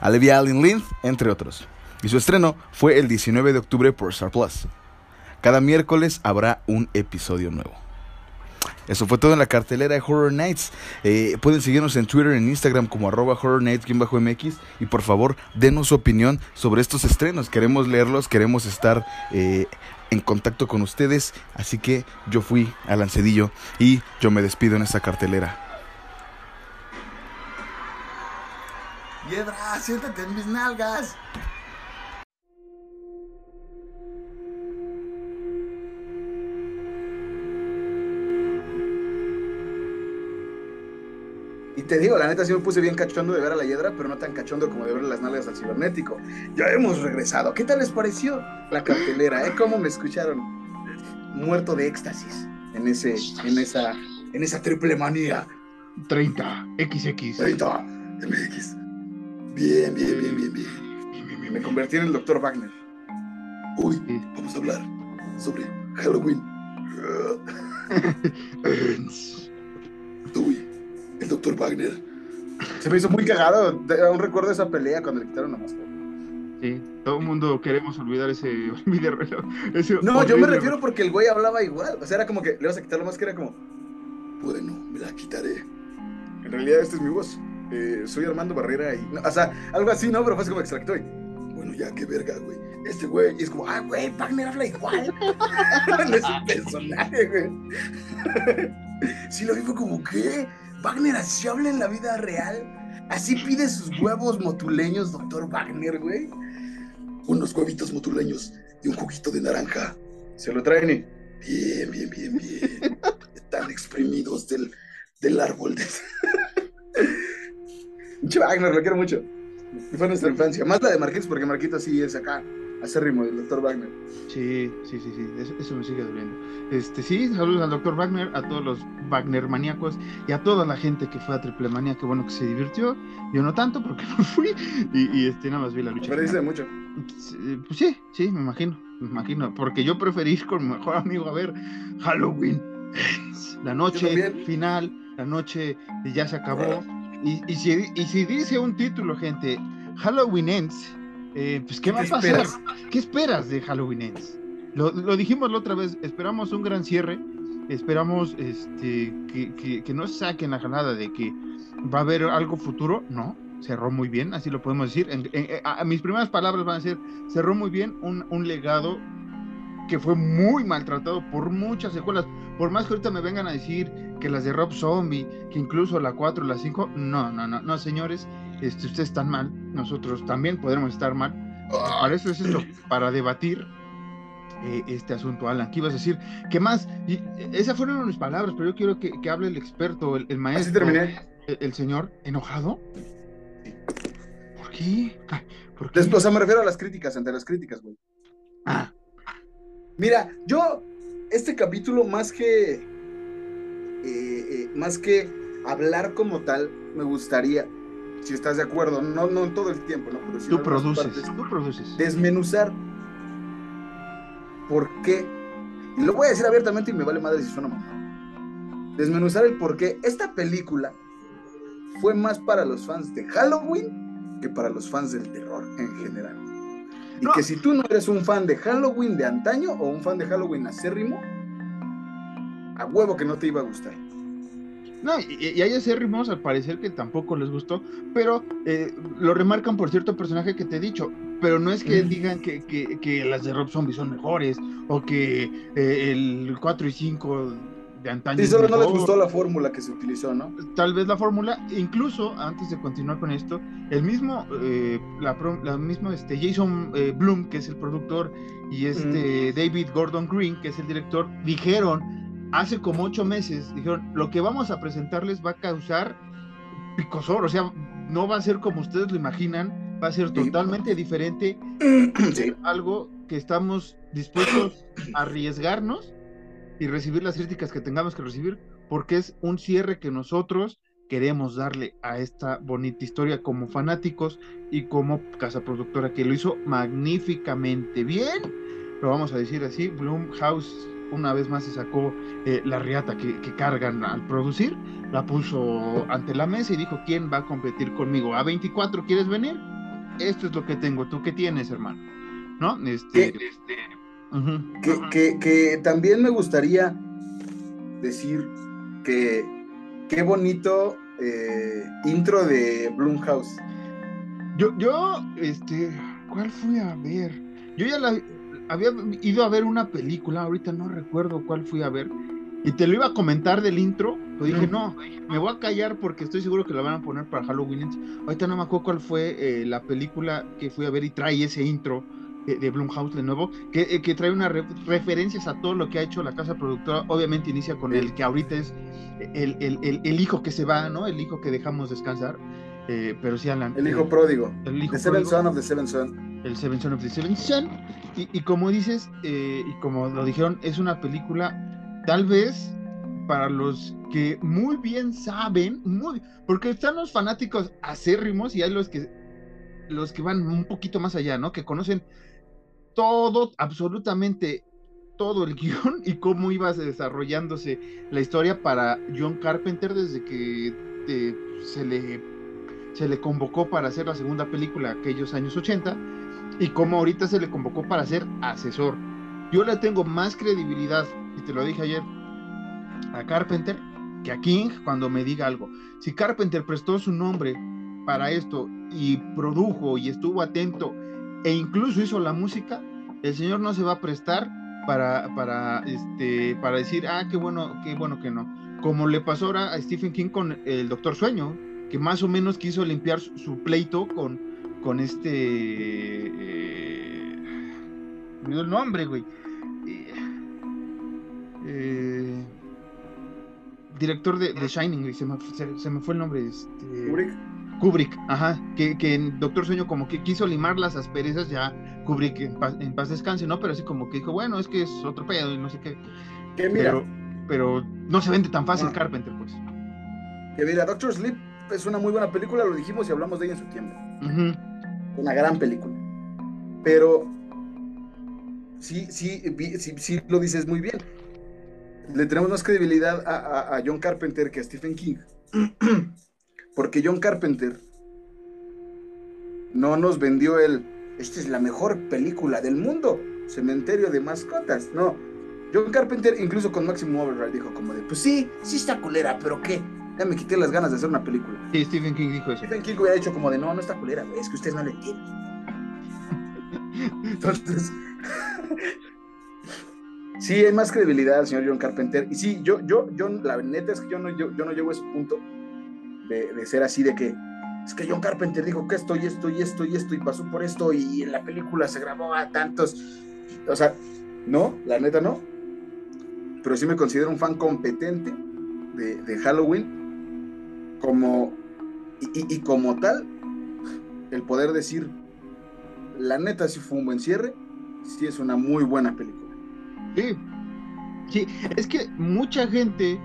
Speaker 4: Olivia Allen Lind, entre otros. Y su estreno fue el 19 de octubre por Star Plus. Cada miércoles habrá un episodio nuevo. Eso fue todo en la cartelera de Horror Nights. Eh, pueden seguirnos en Twitter, en Instagram como arroba Horror Nights-MX y por favor denos su opinión sobre estos estrenos. Queremos leerlos, queremos estar eh, en contacto con ustedes. Así que yo fui a Lancedillo y yo me despido en esta cartelera.
Speaker 2: Hiedra, siéntate en mis nalgas. Y te digo, la neta sí me puse bien cachondo de ver a la hiedra, pero no tan cachondo como de ver las nalgas al cibernético. Ya hemos regresado. ¿Qué tal les pareció la cartelera? ¿Eh? ¿Cómo me escucharon? Muerto de éxtasis en ese, en esa, en esa triple manía.
Speaker 3: 30, XX.
Speaker 2: 30 MX. Bien, bien, bien, bien, bien. Me convertí en el doctor Wagner. Hoy vamos a hablar sobre Halloween. Uy, el doctor Wagner. Se me hizo muy cagado. Aún recuerdo esa pelea cuando le quitaron la máscara.
Speaker 3: Sí, todo el mundo queremos olvidar ese, ese
Speaker 2: No, yo me refiero porque el güey hablaba igual. O sea, era como que le vas a quitar la máscara, como. Bueno, me la quitaré. En realidad, esta es mi voz. Eh, soy Armando Barrera y. no, o sea, algo así, ¿no? Pero fue así como extracto. y, Bueno, ya, qué verga, güey. Este güey. Y es como, ah, güey, Wagner habla igual. no es un personaje, güey. sí, lo vi fue como, ¿qué? Wagner así habla en la vida real. Así pide sus huevos motuleños, doctor Wagner, güey. Unos huevitos motuleños y un juguito de naranja. Se lo traen y... Bien, bien, bien, bien. Están exprimidos del, del árbol. De... Wagner, lo quiero mucho. Y fue nuestra infancia. Más la de Marquitos, porque Marquitos sí es acá. Acérrimo del doctor Wagner.
Speaker 3: Sí, sí, sí, sí, eso, eso me sigue doliendo. Este, sí, saludos al doctor Wagner, a todos los Wagner maníacos y a toda la gente que fue a Triple Manía, que bueno que se divirtió. Yo no tanto porque no fui y, y, este, nada más vi la lucha. Final.
Speaker 2: mucho.
Speaker 3: Sí, Pues sí, sí, me imagino, me imagino, porque yo preferí ir con mi mejor amigo a ver Halloween. La noche final, la noche ya se acabó. Y, y, si, y si dice un título, gente, Halloween Ends, eh, pues ¿qué va a
Speaker 2: ¿Qué
Speaker 3: pasar?
Speaker 2: esperas?
Speaker 3: ¿Qué esperas de Halloween Ends? Lo, lo dijimos la otra vez, esperamos un gran cierre, esperamos este, que, que, que no saquen la jalada de que va a haber algo futuro, no, cerró muy bien, así lo podemos decir. En- en- a, a mis primeras palabras van a ser, cerró muy bien un, un legado que fue muy maltratado por muchas secuelas. Por más que ahorita me vengan a decir que las de Rob Zombie, que incluso la 4, la 5, no, no, no, no, señores, este, ustedes están mal, nosotros también podremos estar mal. Para eso es esto, para debatir eh, este asunto, Alan. ¿Qué ibas a decir? ¿Qué más? Y, eh, esas fueron mis palabras, pero yo quiero que, que hable el experto, el, el
Speaker 2: Así
Speaker 3: maestro,
Speaker 2: terminé.
Speaker 3: el, el señor, enojado. ¿Por qué? ¿Por qué?
Speaker 2: Después, o sea, me refiero a las críticas, ante las críticas, güey.
Speaker 3: Ah,
Speaker 2: Mira, yo, este capítulo, más que. eh, eh, más que hablar como tal, me gustaría, si estás de acuerdo, no, no todo el tiempo, ¿no? Pero en
Speaker 3: tú produces,
Speaker 2: partes,
Speaker 3: tú produces.
Speaker 2: desmenuzar por qué. Y lo voy a decir abiertamente y me vale madre si suena mamá. Desmenuzar el por qué esta película fue más para los fans de Halloween que para los fans del terror en general. Y
Speaker 3: No.
Speaker 2: que si tú no eres un fan de Halloween de antaño o un fan de Halloween acérrimo, a huevo que no te iba a gustar.
Speaker 3: No, y, y hay acérrimos al parecer que tampoco les gustó, pero eh, lo remarcan por cierto personaje que te he dicho. Pero no es que digan que, que- que las de Rob Zombie son mejores o que eh, el 4 y 5 de antaño.
Speaker 2: Sí, solo no les gustó la fórmula que se utilizó, ¿no?
Speaker 3: tal vez la fórmula, incluso antes de continuar con esto, el mismo, eh, la, la misma este, Jason eh, Bloom, que es el productor, y este David Gordon Green, que es el director, dijeron hace como ocho meses, dijeron, lo que vamos a presentarles va a causar picosor, o sea, no va a ser como ustedes lo imaginan, va a ser
Speaker 2: Sí.
Speaker 3: totalmente diferente,
Speaker 2: Sí.
Speaker 3: algo que estamos dispuestos a arriesgarnos y recibir las críticas que tengamos que recibir, porque es un cierre que nosotros queremos darle a esta bonita historia como fanáticos y como casa productora que lo hizo magníficamente bien. Lo vamos a decir así, Blumhouse una vez más se sacó eh, la riata que, que cargan al producir, la puso ante la mesa y dijo, ¿quién va a competir conmigo? ¿A24 quieres venir? Esto es lo que tengo, ¿tú qué tienes, hermano? ¿No? Este, este.
Speaker 2: Que, que- que también me gustaría decir que qué bonito eh, intro de Blumhouse.
Speaker 3: Yo, yo, este, ¿cuál fui a ver? Yo ya la había ido a ver una película, ahorita no recuerdo cuál fui a ver, y te lo iba a comentar del intro, pero dije, no, me voy a callar porque estoy seguro que la van a poner para Halloween. Ahorita no me acuerdo cuál fue eh, la película que fui a ver y trae ese intro de, de Blumhouse de nuevo, que, eh, que trae unas re- referencias a todo lo que ha hecho la casa productora. Obviamente inicia con el que ahorita es el, el- el- el hijo que se va, ¿no? El hijo que dejamos descansar. Eh, pero sí, Alan.
Speaker 2: El
Speaker 3: eh,
Speaker 2: hijo pródigo.
Speaker 3: el hijo
Speaker 2: The Seven
Speaker 3: pródigo,
Speaker 2: Son of the Seven Son.
Speaker 3: el Seven Son of the Seven Son. Y, y como dices, eh, y como lo dijeron, es una película tal vez para los que muy bien saben, porque están los fanáticos acérrimos y hay los que los que van un poquito más allá, ¿no? Que conocen todo, absolutamente todo el guion y cómo iba desarrollándose la historia para John Carpenter desde que eh, se le se le convocó para hacer la segunda película aquellos años 80 y cómo ahorita se le convocó para ser asesor. Yo le tengo más credibilidad, y te lo dije ayer, a Carpenter que a King cuando me diga algo. Si Carpenter prestó su nombre para esto y produjo y estuvo atento e incluso hizo la música, el señor no se va a prestar para, para, este, para decir, ah, qué bueno, qué bueno que no. Como le pasó ahora a Stephen King con el Doctor Sueño, que más o menos quiso limpiar su, pleito con, con este... eh, me dio el nombre, güey. Eh, director de, de Shining, se me, se- se me fue el nombre. Este,
Speaker 2: Kubrick.
Speaker 3: Kubrick, ajá, que, que en Doctor Sueño como que quiso limar las asperezas, ya Kubrick en paz, en paz descanse, ¿no? Pero así como que dijo, bueno, es que es otro pedo y no sé qué.
Speaker 2: Que mira,
Speaker 3: Pero, pero no se vende tan fácil
Speaker 2: Ah.
Speaker 3: Carpenter, pues.
Speaker 2: que mira, Doctor Sleep es una muy buena película, lo dijimos y hablamos de ella en su tiempo. Una gran película. Pero sí, sí, sí lo dices muy bien. Le tenemos más credibilidad a, a- a John Carpenter que a Stephen King. Porque John Carpenter no nos vendió el, esta es la mejor película del mundo, Cementerio de Mascotas. No, John Carpenter incluso con Maximum Overdrive dijo como de, pues sí, sí está culera, pero ¿qué? Ya me quité las ganas de hacer una película.
Speaker 3: Sí, Stephen King dijo eso.
Speaker 2: Stephen King hubiera dicho como de, no, no está culera, es que ustedes no lo entienden. Entonces, sí, hay más credibilidad al señor John Carpenter. Y sí, yo, yo, yo, la neta es que yo no, yo, yo no llego a ese punto de, ser así, de que es que John Carpenter dijo que esto y esto y esto y esto y pasó por esto y en la película se grabó a tantos. O sea, no, la neta no. Pero sí me considero un fan competente de, Halloween como y- y como tal, el poder decir, la neta sí fue un buen cierre, sí es una muy buena película.
Speaker 3: Sí, sí, es que mucha gente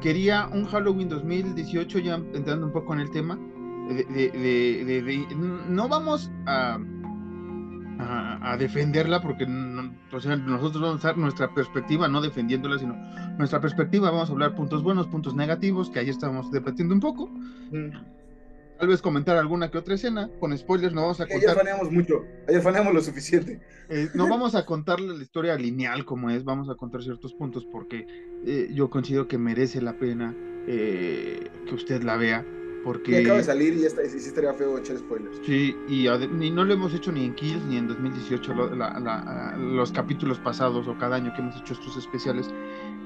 Speaker 3: quería un Halloween 2018, ya entrando un poco en el tema, de, de- de- de- de- no vamos a, a, a defenderla porque no- o sea, nosotros vamos a dar nuestra perspectiva, no defendiéndola, sino nuestra perspectiva, vamos a hablar puntos buenos, puntos negativos, que ahí estamos debatiendo un poco, tal vez comentar alguna que otra escena, con spoilers no vamos a
Speaker 2: Ayer
Speaker 3: contar.
Speaker 2: faneamos mucho, ayer faneamos lo suficiente.
Speaker 3: Eh, no vamos a contarle la historia lineal como es, vamos a contar ciertos puntos porque eh, yo considero que merece la pena eh, que usted la vea.
Speaker 2: Y
Speaker 3: Porque
Speaker 2: acaba de salir y está, y sí estaría feo echar spoilers.
Speaker 3: sí, y, ni no lo hemos hecho ni en Kills ni en 2018, lo- la- la- los capítulos pasados o cada año que hemos hecho estos especiales,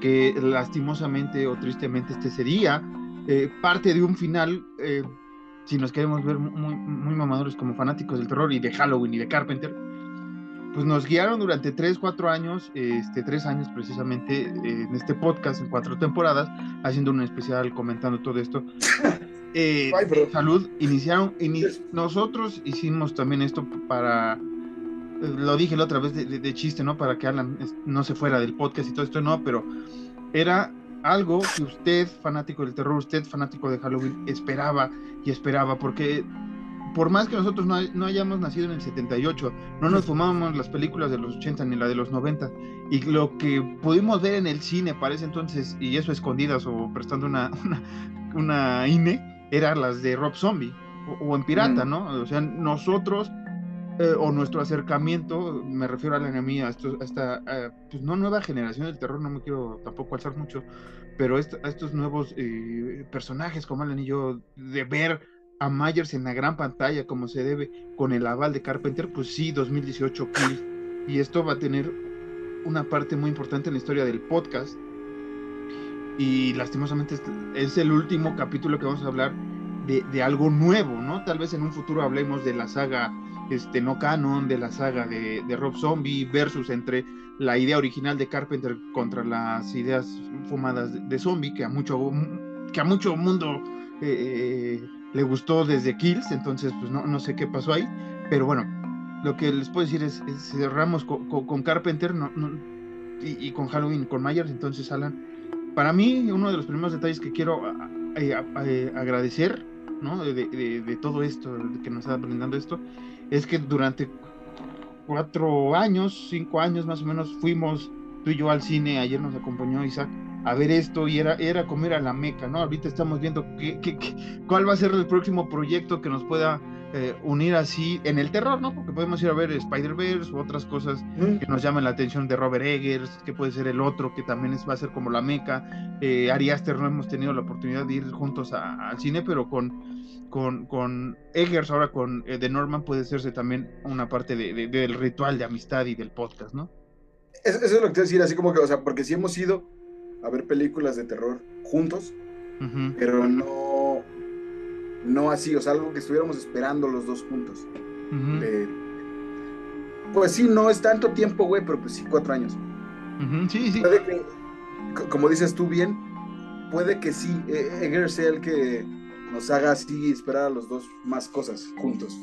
Speaker 3: que lastimosamente o tristemente este sería eh, parte de un final. eh, si nos queremos ver muy, muy mamadores como fanáticos del terror y de Halloween y de Carpenter, pues nos guiaron durante 3, 4 años, este, 3 años precisamente, en este podcast, en cuatro temporadas, haciendo un especial comentando todo esto. Eh,
Speaker 2: Ay,
Speaker 3: salud, iniciaron, ini- nosotros hicimos también esto para, lo dije la otra vez de, de- de chiste, ¿no? Para que Alan no se fuera del podcast y todo esto, no, pero era algo que usted, fanático del terror, usted, fanático de Halloween, esperaba y esperaba, porque por más que nosotros no, hay- no hayamos nacido en el 78, no nos fumábamos las películas de los 80 ni la de los 90, y lo que pudimos ver en el cine para ese entonces, y eso escondidas o prestando una, una, una INE, eran las de Rob Zombie, o, o en Pirata,
Speaker 2: Mm.
Speaker 3: ¿no? O sea, nosotros, eh, o nuestro acercamiento, me refiero a la enemiga, a, a esta, pues no nueva generación del terror, no me quiero tampoco alzar mucho, pero a estos nuevos eh, personajes como Alan y yo, de ver a Myers en la gran pantalla como se debe, con el aval de Carpenter, pues sí, 2018 Kills. Y esto va a tener una parte muy importante en la historia del podcast. Y lastimosamente es- es el último capítulo que vamos a hablar de, algo nuevo, ¿no? Tal vez en un futuro hablemos de la saga este, no canon, de la saga de, Rob Zombie versus entre la idea original de Carpenter contra las ideas fumadas de, Zombie, que a mucho, que a mucho mundo eh, le gustó desde Kills, entonces pues no, no sé qué pasó ahí, pero bueno, lo que les puedo decir es, es cerramos co- co- con, Carpenter y, con Halloween, con Myers, entonces Alan, para mí uno de los primeros detalles que quiero eh, agradecer, ¿no? De, de- de todo esto, que nos está brindando esto, es que durante cuatro años, cinco años más o menos, fuimos tú y yo al cine, ayer nos acompañó Isaac a ver esto y era, era comer a la meca, ¿no? Ahorita estamos viendo qué, qué- qué- cuál va a ser el próximo proyecto que nos pueda eh, unir así en el terror, ¿no? Porque podemos ir a ver Spider-Verse u otras cosas que nos llamen la atención de Robert Eggers, que puede ser el otro, que también es, va a ser como la meca. Eh, Ari Aster no hemos tenido la oportunidad de ir juntos a- al cine, pero con, con, con Eggers, ahora con eh, The Norman, puede serse también una parte de- de- del ritual de amistad y del podcast, ¿no?
Speaker 2: Eso, eso es lo que te voy a decir, así como que, o sea, porque sí hemos ido a ver películas de terror juntos, pero no, no así, o sea, algo que estuviéramos esperando los dos juntos. pues sí, no es tanto tiempo, güey, pero pues sí, cuatro años.
Speaker 3: Sí, sí.
Speaker 2: Puede que, co- como dices tú bien, puede que sí, Eggers sea el que nos haga así esperar a los dos más cosas juntos.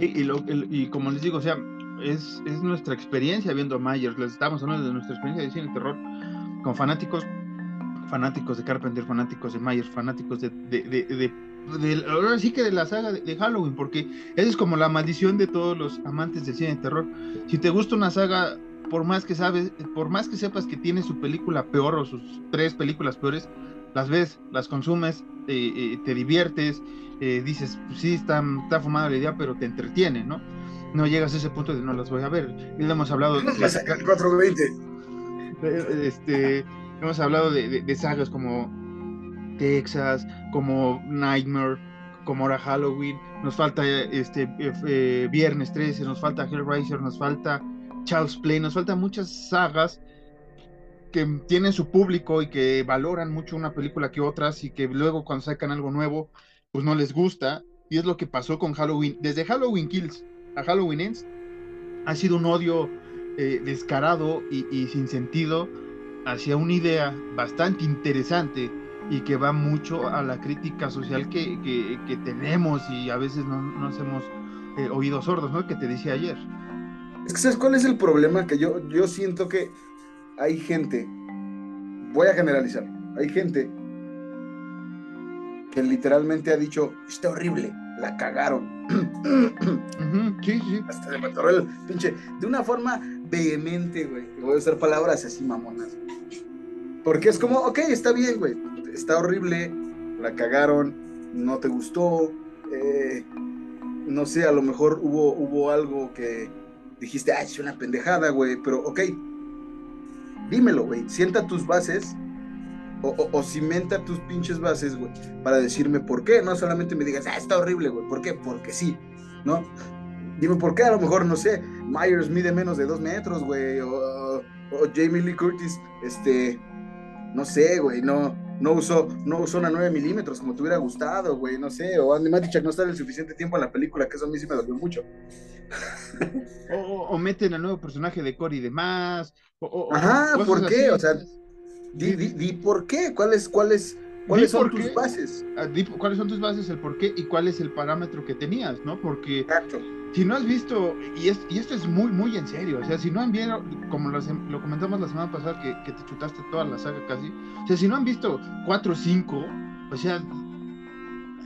Speaker 3: Y, y lo- y como les digo, o sea, es, es nuestra experiencia viendo a Myers. Les estamos hablando de nuestra experiencia de cine terror con fanáticos, fanáticos de Carpenter, fanáticos de Myers, fanáticos de, de, de, de- ahora sí que de la saga de, Halloween, porque esa es como la maldición de todos los amantes del cine de terror. Si te gusta una saga, por más que sabes, por más que sepas que tiene su película peor o sus tres películas peores, las ves, las consumes, eh, eh, te diviertes, eh, dices, sí, está, está fumada la idea, pero te entretiene, ¿no? No llegas a ese punto de no las voy a ver. Y le hemos hablado de,
Speaker 2: el 420.
Speaker 3: de- este, hemos hablado de, de- de sagas como Texas, como Nightmare, como ahora Halloween, nos falta este eh, eh, Viernes 13, nos falta Hellraiser, nos falta Child's Play, nos faltan muchas sagas que tienen su público y que valoran mucho una película que otras y que luego cuando sacan algo nuevo, pues no les gusta. Y es lo que pasó con Halloween. Desde Halloween Kills a Halloween Ends ha sido un odio eh, descarado y, y sin sentido hacia una idea bastante interesante y que va mucho a la crítica social que, que- que tenemos y a veces no nos hemos eh, oído sordos, ¿no? Que te decía ayer.
Speaker 2: Es que ¿sabes cuál es el problema? Que yo, yo siento que hay gente, voy a generalizar, hay gente que literalmente ha dicho, está horrible, la cagaron.
Speaker 3: Sí, sí.
Speaker 2: Hasta se me atoró el pinche, de una forma vehemente, güey. Voy a usar palabras así mamonas. Porque es como, ok, está bien, güey, está horrible, la cagaron, no te gustó, eh, no sé, a lo mejor hubo, hubo algo que dijiste, ay, es una pendejada, güey, pero ok, dímelo, güey, sienta tus bases o, cimenta tus pinches bases, güey, para decirme por qué, no solamente me digas, ah, está horrible, güey, ¿por qué? Porque sí, ¿no? Dime por qué, a lo mejor, no sé, Myers mide menos de dos metros, güey, o, Jamie Lee Curtis, este, no sé, güey, no, no usó, no usó una 9 milímetros como te hubiera gustado, güey, no sé, o Andy Matichak no está el suficiente tiempo en la película, que eso a mí sí me dolió mucho.
Speaker 3: o, meten al nuevo personaje de Cory de más. O,
Speaker 2: Ajá, ¿por qué? O sea, di, di, por qué, ¿cuáles, cuáles, cuáles son tus bases?
Speaker 3: Ah, cuáles son tus bases, el por qué y cuál es el parámetro que tenías, ¿no? Porque si no has visto, y, y esto es muy, muy en serio, o sea, si no han visto, como lo, comentamos la semana pasada, que, que, te chutaste toda la saga casi, o sea, si no han visto 4 o 5, o sea,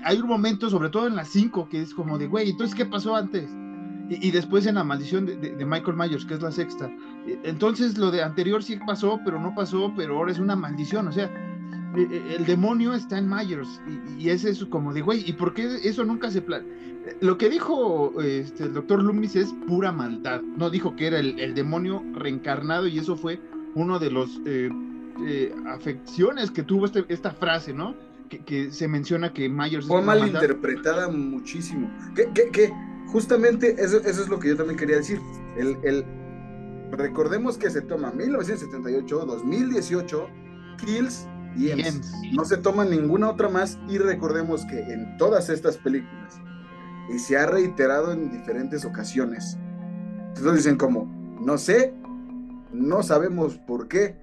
Speaker 3: hay un momento, sobre todo en las 5, que es como de, güey, entonces, ¿qué pasó antes? Y, después en la maldición de, Michael Myers, que es la sexta. E, entonces lo de anterior sí pasó, pero no pasó, pero ahora es una maldición. O sea, e, e, el demonio está en Myers. Y, es eso como de, güey, ¿y por qué eso nunca se... Plan lo que dijo este, el doctor Loomis es pura maldad. No dijo que era el, demonio reencarnado y eso fue uno de los eh, eh, afecciones que tuvo este, esta frase, ¿no? Que, se menciona que Myers...
Speaker 2: Fue mal interpretada muchísimo. ¿Qué, qué, qué? Justamente eso, eso, es lo que yo también quería decir. El, el, recordemos que se toma 1978, 2018, Kills y. No se toma ninguna otra más y recordemos que en todas estas películas, y se ha reiterado en diferentes ocasiones, entonces dicen como, no sé, no sabemos por qué,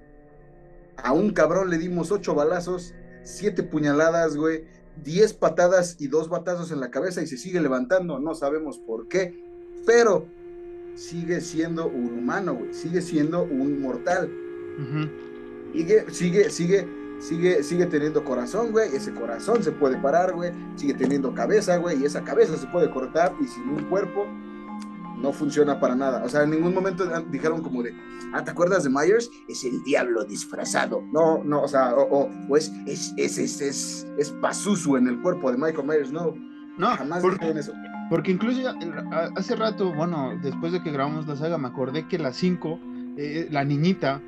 Speaker 2: a un cabrón le dimos ocho balazos, siete puñaladas, güey, 10 patadas y dos batazos en la cabeza y se sigue levantando, no sabemos por qué, pero sigue siendo un humano, güey, sigue siendo un mortal. sigue, sigue, sigue, sigue, sigue teniendo corazón, güey, ese corazón se puede parar, güey, sigue teniendo cabeza, güey, y esa cabeza se puede cortar y sin un cuerpo no funciona para nada. O sea, en ningún momento dijeron como de, ah, ¿te acuerdas de Myers? Es el diablo disfrazado. No, no, o sea, o, o, es, es, es, es, es, es Pazuzu en el cuerpo de Michael Myers. No,
Speaker 3: no, jamás porque, dijeron eso. Porque incluso hace rato, bueno, después de que grabamos la saga, me acordé que la 5, eh, la niñita,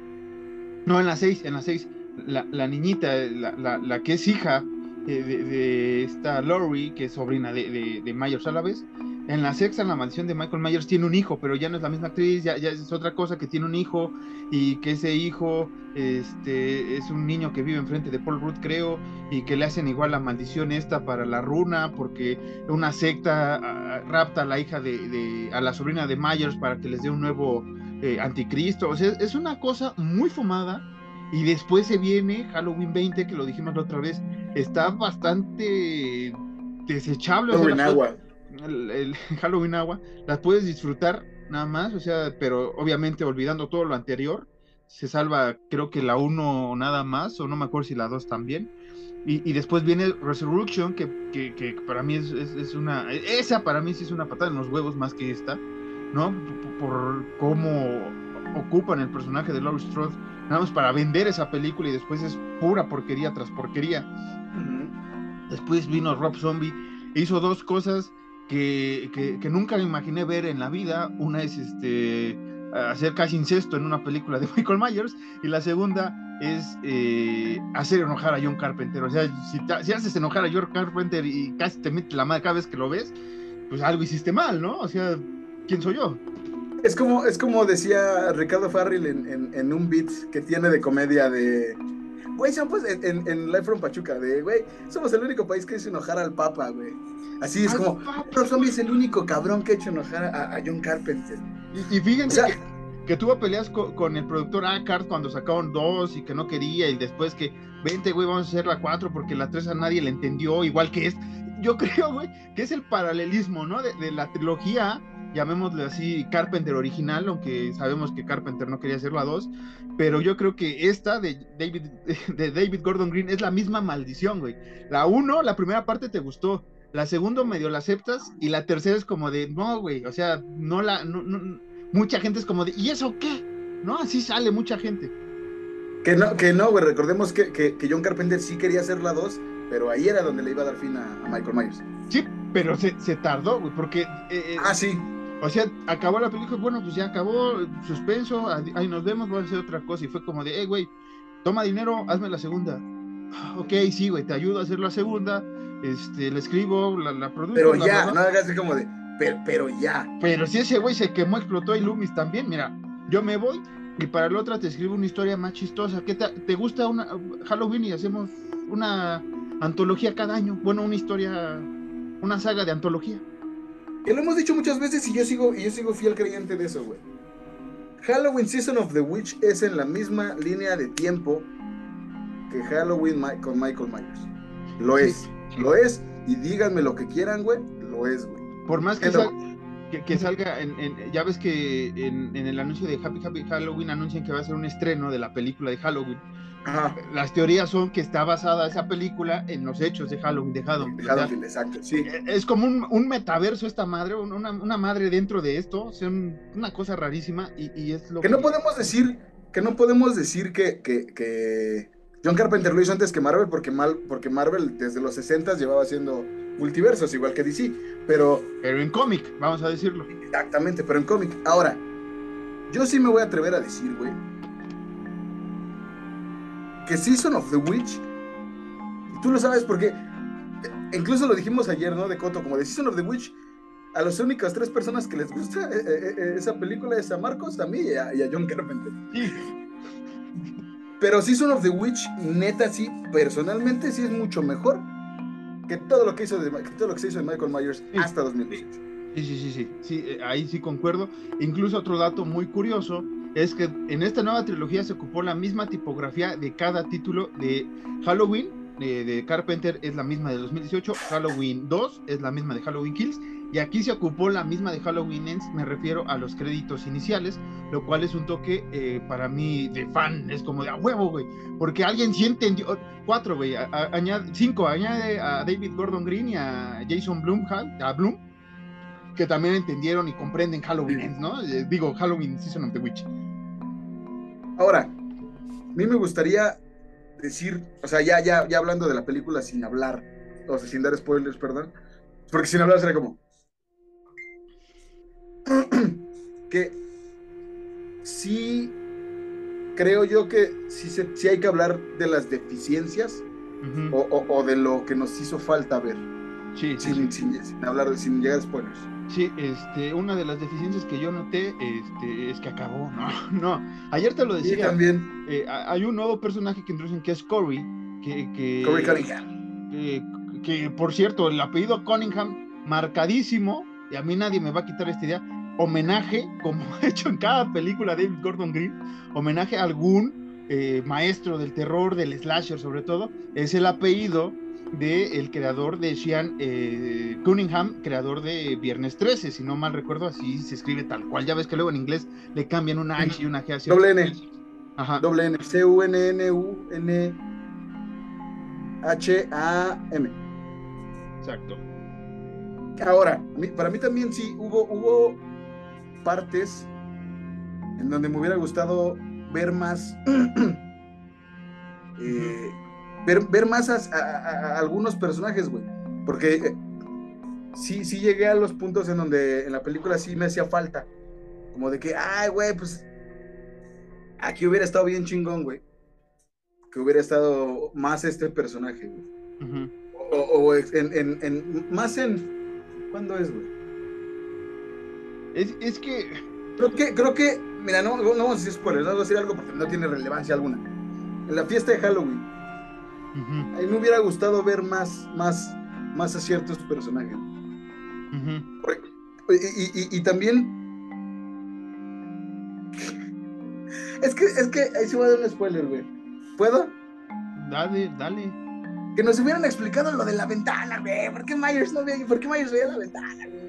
Speaker 3: no, en la 6, en la 6, la, la niñita, la, la, la, que es hija de, de, esta Laurie, que es sobrina de, de, de Myers a la vez, en la sexta, en la mansión de Michael Myers, tiene un hijo, pero ya no es la misma actriz, ya, ya es otra cosa que tiene un hijo y que ese hijo este, es un niño que vive enfrente de Paul Rudd, creo, y que le hacen igual la maldición esta para la runa, porque una secta ah, rapta a la hija de, a la sobrina de Myers para que les dé un nuevo eh, anticristo. O sea, es una cosa muy fumada. Y después se viene Halloween 20, que lo dijimos la otra vez, está bastante desechable.
Speaker 2: O agua
Speaker 3: el, Halloween agua, las puedes disfrutar nada más, o sea, pero obviamente olvidando todo lo anterior, se salva creo que la 1 nada más, o no me acuerdo si la 2 también. Y, después viene Resurrection, que, que, para mí es, es, una, esa para mí sí es una patada en los huevos más que esta, ¿no? Por, cómo ocupan el personaje de Laurie Strode, nada más para vender esa película y después es pura porquería tras porquería. Después vino Rob Zombie, hizo dos cosas que, nunca me imaginé ver en la vida. Una es este hacer casi incesto en una película de Michael Myers y la segunda es eh, hacer enojar a John Carpenter. O sea, si, si, haces enojar a John Carpenter y casi te mete la madre cada vez que lo ves, pues algo hiciste mal, ¿no? O sea, ¿quién soy yo?
Speaker 2: Es como, es como decía Ricardo Farrell en, en, en un beat que tiene de comedia de Güey, somos en, en, Life from Pachuca, de, güey, somos el único país que hizo enojar al Papa, güey. Así es como, Rob Zombie es el único cabrón que ha hecho enojar a, John Carpenter.
Speaker 3: Y, fíjense que, tuvo peleas con, el productor Akard cuando sacaron dos y que no quería, y después que, vente, güey, vamos a hacer la cuatro porque la tres a nadie le entendió, igual que es. Yo creo, güey, que es el paralelismo, ¿no? De, de la trilogía llamémosle así, Carpenter original, aunque sabemos que Carpenter no quería hacer la 2, pero yo creo que esta de David, de David Gordon Green es la misma maldición, güey. La 1, la primera parte te gustó, la segunda medio la aceptas y la tercera es como de, no, güey, o sea, no la, mucha gente es como de, ¿y eso qué? ¿No? Así sale mucha gente.
Speaker 2: Que no, que no, güey, recordemos que, que, John Carpenter sí quería hacer la 2, pero ahí era donde le iba a dar fin a, a Michael Myers.
Speaker 3: Sí, pero se, se tardó, güey, porque. eh, eh,
Speaker 2: Ah, sí.
Speaker 3: O sea, acabó la película, bueno, pues ya acabó, suspenso, ahí nos vemos, vamos a hacer otra cosa. Y fue como de, hey, güey, toma dinero, hazme la segunda. Ah, Ok, sí, güey, te ayudo a hacer la segunda, este, la escribo, la, la produzco.
Speaker 2: Pero
Speaker 3: bla,
Speaker 2: ya, no hagas como de, pero, pero ya.
Speaker 3: Pero si ese güey se quemó, explotó y Loomis también, mira, yo me voy y para la otra te escribo una historia más chistosa. ¿Qué te, te gusta una Halloween y hacemos una antología cada año? Bueno, una historia, una saga de antología.
Speaker 2: Que lo hemos dicho muchas veces y yo sigo, y yo sigo fiel creyente de eso, güey. Halloween Season of the Witch es en la misma línea de tiempo que Halloween Mi- con Michael Myers. Lo
Speaker 3: Sí,
Speaker 2: es,
Speaker 3: sí.
Speaker 2: lo es. Y díganme lo que quieran, güey, lo es, güey.
Speaker 3: Por más que,
Speaker 2: Pero-
Speaker 3: sal- que, que salga, en, en- ya ves que en, en el anuncio de Happy Happy Halloween anuncian que va a ser un estreno de la película de Halloween.
Speaker 2: Ajá.
Speaker 3: Las teorías son que está basada esa película en los hechos de Halloween, de Halloween.
Speaker 2: De Halloween, exacto, sí.
Speaker 3: eh, es como un, un metaverso esta madre, un- una, una madre dentro de esto, o sea, un- una cosa rarísima y, y es lo
Speaker 2: Que no podemos decir, que no podemos decir que, que, que John Carpenter lo hizo antes que Marvel, porque, Mal, porque Marvel desde los 60 llevaba haciendo multiversos, igual que DC. Pero
Speaker 3: Pero en cómic, vamos a decirlo.
Speaker 2: Exactamente, pero en cómic. Ahora, yo sí me voy a atrever a decir, güey, que Season of the Witch, y tú lo sabes porque, eh, incluso lo dijimos ayer, ¿no? De Coto, como de Season of the Witch, a las únicas tres personas que les gusta eh, eh, eh, esa película es a Marcos, a mí y a, y a John Carpenter.
Speaker 3: Sí.
Speaker 2: Pero Season of the Witch, neta, sí, personalmente sí es mucho mejor que todo lo que hizo de, que todo lo que se hizo de Michael Myers
Speaker 3: Sí.
Speaker 2: hasta 2018.
Speaker 3: Sí, sí, sí, sí, sí, eh, ahí sí concuerdo. Incluso otro dato muy curioso es que en esta nueva trilogía se ocupó la misma tipografía de cada título de Halloween, de, Carpenter es la misma de 2018, Halloween 2 es la misma de Halloween Kills, y aquí se ocupó la misma de Halloween Ends, me refiero a los créditos iniciales, lo cual es un toque eh, para mí de fan, es como de a huevo, güey, porque alguien sí entendió, cuatro, güey, añade, cinco, añade a David Gordon Green y a Jason Blum, a Bloom, que también entendieron y comprenden Halloween ¿no? Eh, digo, Halloween Season of the Witch.
Speaker 2: Ahora, a mí me gustaría decir, o sea, ya, ya, ya hablando de la película sin hablar, o sea, sin dar spoilers, perdón, porque sin hablar sería como que sí creo yo que sí, se- sí hay que hablar de las deficiencias o, o- o de lo que nos hizo falta ver,
Speaker 3: Sí, sí,
Speaker 2: sin, sin- sin hablar, sin llegar a spoilers.
Speaker 3: Sí, este, una de las deficiencias que yo noté este, es que acabó, no, no. Ayer te lo decía,
Speaker 2: también
Speaker 3: eh, ha- hay un nuevo personaje que introducen que es Corey, que, que,
Speaker 2: Corey Cunningham.
Speaker 3: eh, que, por cierto, el apellido Cunningham, marcadísimo, y a mí nadie me va a quitar esta idea, homenaje, como ha hecho en cada película David Gordon Green, homenaje a algún eh, maestro del terror, del slasher sobre todo, es el apellido del creador de Sean eh, Cunningham, creador de Viernes 13, si no mal recuerdo, así se escribe tal cual. Ya ves que luego en inglés le cambian una H y una G así.
Speaker 2: Doble N.
Speaker 3: Ajá.
Speaker 2: Doble N. C-U-N-N-U-N. H-A-M.
Speaker 3: Exacto.
Speaker 2: Ahora, para mí también sí hubo, hubo partes en donde me hubiera gustado ver más. eh, ver, ver más a, a- a algunos personajes, güey. Porque eh, sí, sí llegué a los puntos en donde en la película sí me hacía falta. Como de que, ay, güey, pues. Aquí hubiera estado bien chingón, güey. Que hubiera estado más este personaje, güey. O, o en, en- en- más en. ¿Cuándo es, güey?
Speaker 3: Es, es que
Speaker 2: Creo que, creo que, mira, no, no vamos a decir spoilers, no vamos a decir algo porque no tiene relevancia alguna. En la fiesta de Halloween, A mí me hubiera gustado ver más, más, más a ciertos personajes.
Speaker 3: ujú.
Speaker 2: Por- Y, y- y- y también. Es que, es que ahí se va a dar un spoiler, güey. ¿Puedo?
Speaker 3: Dale, dale.
Speaker 2: Que nos hubieran explicado lo de la ventana, güey. ¿Por qué Myers no veía, por qué Myers veía la ventana, güey?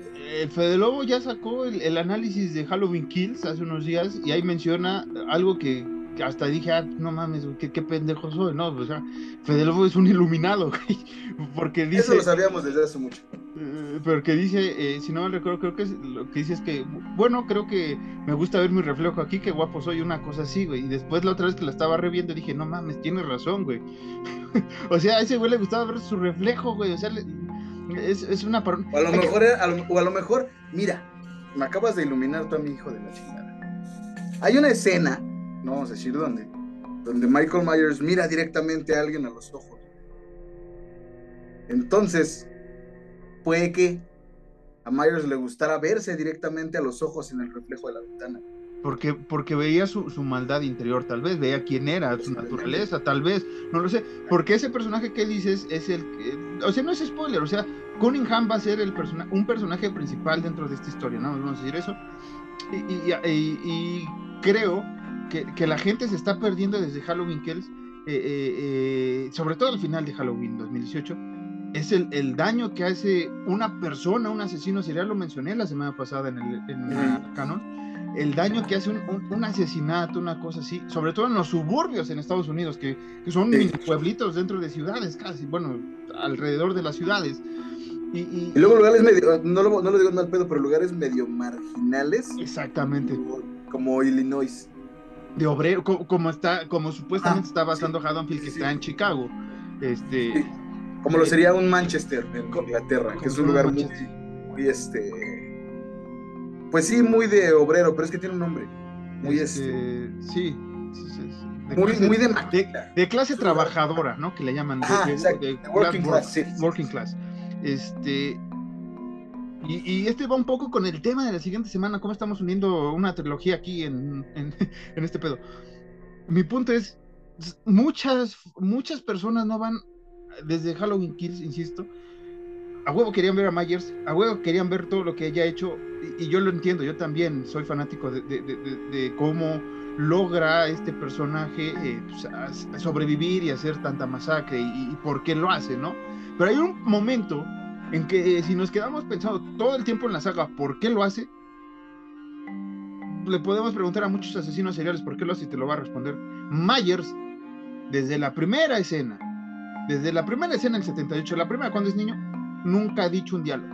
Speaker 3: El Fede Lobo ya sacó el, el análisis de Halloween Kills hace unos días y ahí menciona algo que hasta dije, ah, no mames, qué, qué pendejo soy, ¿no? O sea, Fede Lobo es un iluminado, güey, porque dice...
Speaker 2: Eso lo sabíamos desde hace mucho.
Speaker 3: Eh, pero que dice, eh, si no me recuerdo, creo que es, lo que dice es que, bueno, creo que me gusta ver mi reflejo aquí, qué guapo soy, una cosa así, güey. Y después la otra vez que la estaba reviendo dije, no mames, tienes razón, güey. o sea, a ese güey le gustaba ver su reflejo, güey. O sea, es, es, una...
Speaker 2: O a lo mejor, a lo, o a lo mejor, mira, me acabas de iluminar tú a mi hijo de la chingada. Hay una escena, no vamos a decir dónde, donde Michael Myers mira directamente a alguien a los ojos. Entonces, puede que a Myers le gustara verse directamente a los ojos en el reflejo de la ventana.
Speaker 3: Porque, porque veía su, su maldad interior, tal vez, veía quién era, su naturaleza, tal vez, no lo sé. Porque ese personaje que dices es el que, o sea, no es spoiler, o sea, Cunningham va a ser el persona, un personaje principal dentro de esta historia, ¿no? Vamos a decir eso. Y, y, y creo que, que, la gente se está perdiendo desde Halloween Kills, eh, eh, eh, sobre todo al final de Halloween 2018 es el, el, daño que hace una persona, un asesino serial, lo mencioné la semana pasada en el, en el canon, el daño que hace un, un, un, asesinato, una cosa así, sobre todo en los suburbios en Estados Unidos, que, que son sí. pueblitos dentro de ciudades casi, bueno, alrededor de las ciudades.
Speaker 2: Y, y, y luego lugares medio, no lo, no lo digo mal pedo, pero lugares medio marginales.
Speaker 3: Exactamente.
Speaker 2: Como, como Illinois.
Speaker 3: De obrero, como, como, está, como supuestamente ah, está basando sí, Haddonfield, que sí, está en Chicago. Este,
Speaker 2: como lo sería un Manchester en Inglaterra, que es un lugar muy, muy, este. Pues sí, muy de obrero, pero es que tiene un nombre. Muy este.
Speaker 3: este sí.
Speaker 2: De muy, clase, muy de,
Speaker 3: de, de, clase trabajadora, ¿no? Que le llaman.
Speaker 2: Ah, exacto. working, class,
Speaker 3: working class. Este. Y, este va un poco con el tema de la siguiente semana, cómo estamos uniendo una trilogía aquí en, en, este pedo. Mi punto es, muchas, muchas personas no van desde Halloween Kills, insisto, a huevo querían ver a Myers, a huevo querían ver todo lo que ella ha hecho, y, yo lo entiendo, yo también soy fanático de, de, de, cómo logra este personaje eh, pues, sobrevivir y hacer tanta masacre, y, por qué lo hace, ¿no? Pero hay un momento en que eh, si nos quedamos pensando todo el tiempo en la saga, ¿por qué lo hace? Le podemos preguntar a muchos asesinos seriales por qué lo hace y te lo va a responder. Myers, desde la primera escena, desde la primera escena del 78, la primera cuando es niño, nunca ha dicho un diálogo.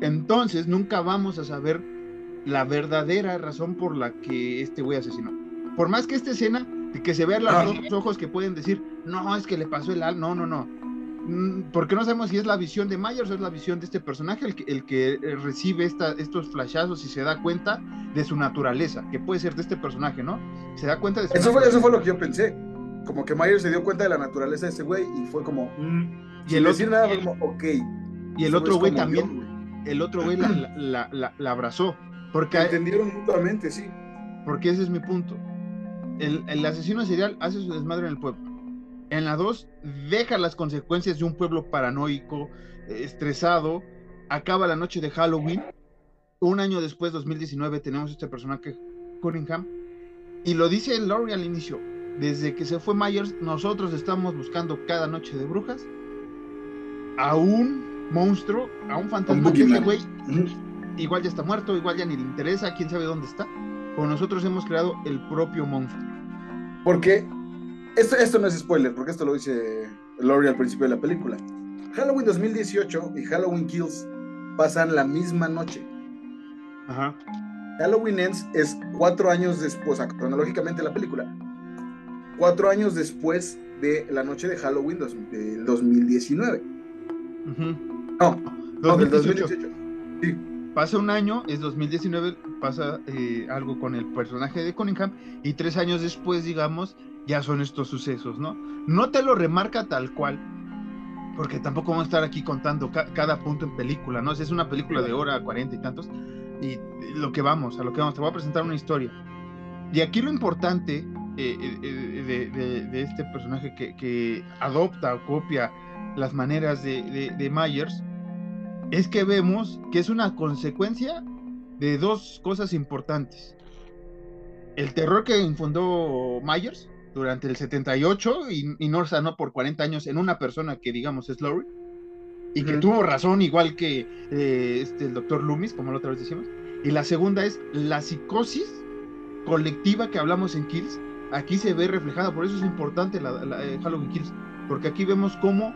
Speaker 3: Entonces nunca vamos a saber la verdadera razón por la que este güey asesinó. Por más que esta escena, que se vean los ah. ojos que pueden decir, no, es que le pasó el al, no, no, no. Mm, Porque no sabemos si es la visión de Myers o es la visión de este personaje el que, el que recibe esta, estos flashazos y se da cuenta de su naturaleza, que puede ser de este personaje, ¿no? Se da cuenta de su
Speaker 2: eso fue, eso fue lo que yo pensé. Como que Myers se dio cuenta de la naturaleza de ese güey y fue como mm,
Speaker 3: y el
Speaker 2: otro decir nada fue como ok.
Speaker 3: y el otro güey también yo, güey. el otro güey la, la, la, la, abrazó porque
Speaker 2: entendieron mutuamente sí.
Speaker 3: porque ese es mi punto. El, el, asesino serial hace su desmadre en el pueblo en la 2 deja las consecuencias de un pueblo paranoico estresado acaba la noche de Halloween un año después 2019 tenemos este personaje Cunningham y lo dice Laurie al inicio desde que se fue Myers, nosotros estamos buscando cada noche de brujas a un monstruo, a un fantasma que ese güey igual ya está muerto, igual ya ni le interesa, quién sabe dónde está. O nosotros hemos creado el propio monstruo.
Speaker 2: Porque esto, esto no es spoiler, porque esto lo dice Laurie al principio de la película. Halloween 2018 y Halloween Kills pasan la misma noche.
Speaker 3: Ajá.
Speaker 2: Halloween Ends es cuatro años después, cronológicamente la película, cuatro años después de la noche de Halloween del 2019. Uh -huh. No, 2018. no, del 2018. Sí.
Speaker 3: Pasa un año, es 2019, pasa eh, algo con el personaje de Cunningham y tres años después, digamos, ya son estos sucesos, ¿no? No te lo remarca tal cual, porque tampoco vamos a estar aquí contando ca cada punto en película, ¿no? Es una película de hora, cuarenta y tantos, y lo que vamos, a lo que vamos, te voy a presentar una historia. Y aquí lo importante eh, eh, de, de, de, este personaje que, que, adopta o copia las maneras de, de, Myers, es que vemos que es una consecuencia de dos cosas importantes. El terror que infundó Myers durante el 78 y, y no sanó por 40 años en una persona que digamos es Laurie y que uh -huh. tuvo razón igual que eh, este, el doctor Loomis, como la otra vez decimos. Y la segunda es la psicosis colectiva que hablamos en Kills, aquí se ve reflejada, por eso es importante la, la eh, Halloween Kills, porque aquí vemos cómo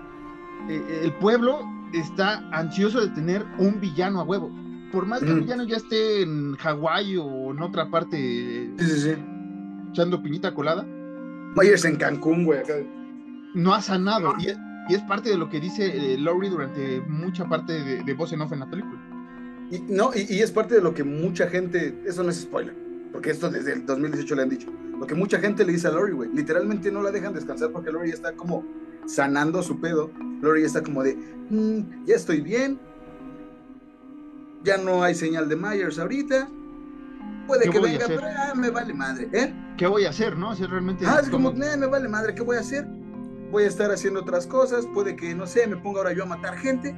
Speaker 3: eh, el pueblo está ansioso de tener un villano a huevo. Por más que el villano ya esté en Hawái o en otra parte echando piñita colada,
Speaker 2: Myers en Cancún, güey.
Speaker 3: no ha sanado. Y es, y es parte de lo que dice eh, Laurie durante mucha parte de, de voz en off en la película.
Speaker 2: Y, no, y, y es parte de lo que mucha gente, eso no es spoiler, porque esto desde el 2018 le han dicho, lo que mucha gente le dice a Lori, güey, literalmente no la dejan descansar porque ya está como sanando su pedo, ya está como de, "Mm, ya estoy bien, ya no hay señal de Myers ahorita, puede
Speaker 3: ¿Qué
Speaker 2: que venga, pero ah, me vale madre, ¿eh?
Speaker 3: ¿Qué voy a hacer, no? Sea, realmente.
Speaker 2: Ah,
Speaker 3: es
Speaker 2: como,
Speaker 3: como-
Speaker 2: "Nah, me vale madre, ¿qué voy a hacer? Voy a estar haciendo otras cosas, puede que, no sé, me ponga ahora yo a matar gente.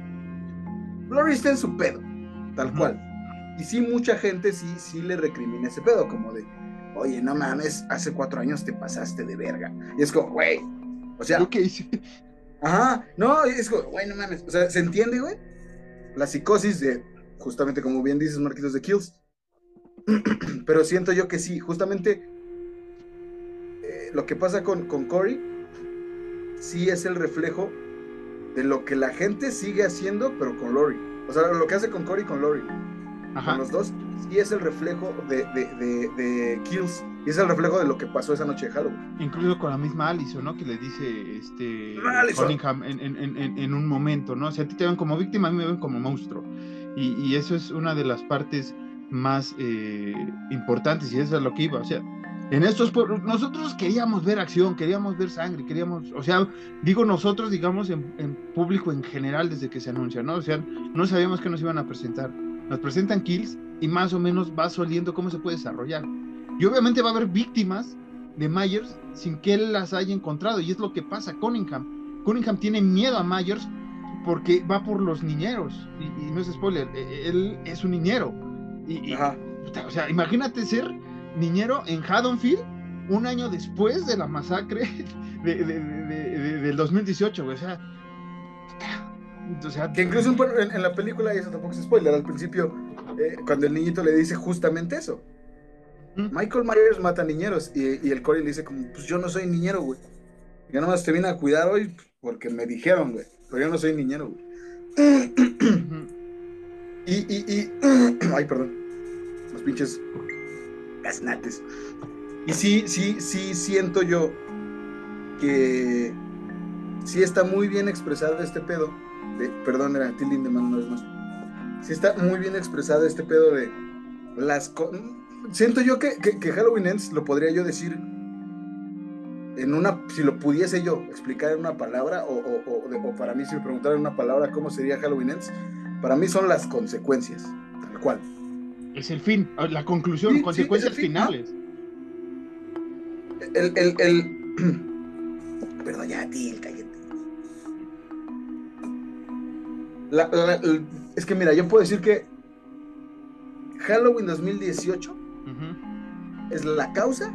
Speaker 2: Lori está en su pedo, tal cual. Y sí, mucha gente sí, sí le recrimina ese pedo, como de, oye, no mames, hace cuatro años te pasaste de verga. Y es como, güey, o sea,
Speaker 3: ¿Yo qué hice?
Speaker 2: ajá, no, es como, güey, no mames, o sea, ¿se entiende, güey? La psicosis de, justamente como bien dices, Marquitos de Kills. Pero siento yo que sí, justamente eh, lo que pasa con, con Cory sí es el reflejo de lo que la gente sigue haciendo, pero con Lori. O sea, lo que hace con Cory con Lori, con los dos, sí es el reflejo de, de, de, de Kills. Y es el reflejo de lo que pasó esa noche de Halloween.
Speaker 3: Incluso con la misma Allison, ¿no? Que le dice este. Cunningham en, en- en- en- en un momento, ¿no? O sea, a ti te ven como víctima, a mí me ven como monstruo. Y, y eso es una de las partes más eh, importantes y eso es lo que iba. O sea, en estos pueblos, nosotros queríamos ver acción, queríamos ver sangre, queríamos, o sea, digo nosotros, digamos, en, en público en general desde que se anuncia, ¿no? O sea, no sabíamos qué nos iban a presentar. Nos presentan kills y más o menos va soliendo cómo se puede desarrollar. Y obviamente va a haber víctimas de Myers sin que él las haya encontrado. Y es lo que pasa Cunningham. Cunningham tiene miedo a Myers porque va por los niñeros. Y, y no es spoiler, e- él es un niñero. Y, o sea, imagínate ser niñero en Haddonfield un año después de la masacre de, de- de- de- de- del 2018, güey. O sea, o sea,
Speaker 2: Que incluso en, en la película, y eso tampoco es spoiler, al principio, eh, cuando el niñito le dice justamente eso.
Speaker 3: Mm.
Speaker 2: Michael Myers mata niñeros y, y el Cory le dice como, pues yo no soy niñero, güey. Yo nomás te vine a cuidar hoy porque me dijeron, güey. Pero yo no soy niñero, güey. Y, y, y... Ay, perdón. Los pinches gaznates. Y sí, sí, sí siento yo que sí está muy bien expresado este pedo. De, perdón, era Till Lindemann una vez más. Sí está muy bien expresado este pedo de las... Siento yo que, Halloween Ends lo podría yo decir en una... Si lo pudiese yo explicar en una palabra o, o- o de- para mí si me preguntaran una palabra cómo sería Halloween Ends, para mí son las consecuencias, tal cual.
Speaker 3: Es el fin, la conclusión,
Speaker 2: Sí,
Speaker 3: consecuencias
Speaker 2: el
Speaker 3: finales.
Speaker 2: El, el, el... Perdón, ya, Til, cállate. La- la- el- es que mira, yo puedo decir que Halloween 2018
Speaker 3: Ujú,
Speaker 2: es la causa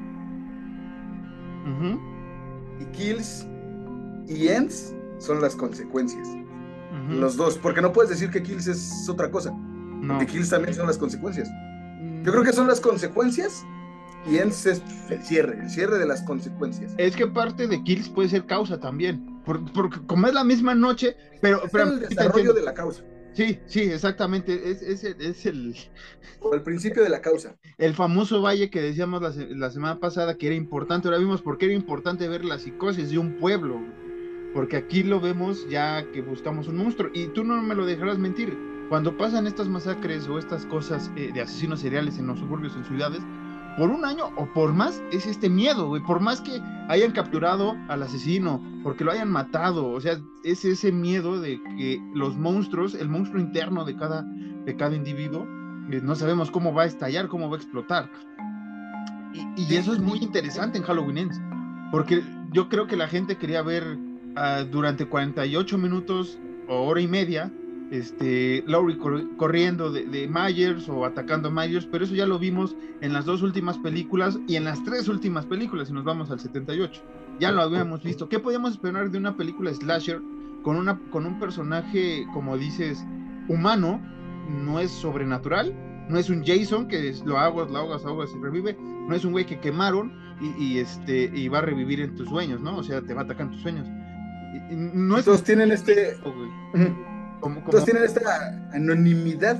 Speaker 2: y Kills y Ends son las consecuencias. Los dos, porque no puedes decir que Kills es otra cosa,
Speaker 3: No.
Speaker 2: que Kills también son las consecuencias.
Speaker 3: Mm,
Speaker 2: Yo creo que son las consecuencias y Ends es el cierre, el cierre de las consecuencias.
Speaker 3: Es que parte de Kills puede ser causa también. por- Porque como es la misma noche, pero...
Speaker 2: Es
Speaker 3: pero
Speaker 2: el desarrollo de la causa,
Speaker 3: Sí, sí, exactamente. Es, es, el, es el,
Speaker 2: o el principio de la causa.
Speaker 3: el famoso valle que decíamos la, la semana pasada que era importante. Ahora vimos por qué era importante ver la psicosis de un pueblo. Porque aquí lo vemos ya que buscamos un monstruo. Y tú no me lo dejarás mentir. Cuando pasan estas masacres o estas cosas eh, de asesinos seriales en los suburbios, en ciudades, por un año o por más es este miedo, güey. Por más que hayan capturado al asesino, porque lo hayan matado, o sea, es ese miedo de que los monstruos, el monstruo interno de cada, de cada individuo, eh, no sabemos cómo va a estallar, cómo va a explotar. Y, y eso es muy interesante en Halloween Ends, porque yo creo que la gente quería ver ah, durante 48 minutos o hora y media este, Laurie cor- corriendo de, de Myers o atacando a Myers, pero eso ya lo vimos en las dos últimas películas y en las tres últimas películas, si nos vamos al 78. Ya lo habíamos visto. ¿Qué podíamos esperar de una película slasher con, una, con un personaje, como dices, humano? No es sobrenatural, no es un Jason que es- lo aguas, lo aguas, aguas y revive. no es un güey que quemaron y, este, y va a revivir en tus sueños, ¿no? O sea, te va a atacar en tus sueños.
Speaker 2: No es Todos tienen este... Todos tienen esta anonimidad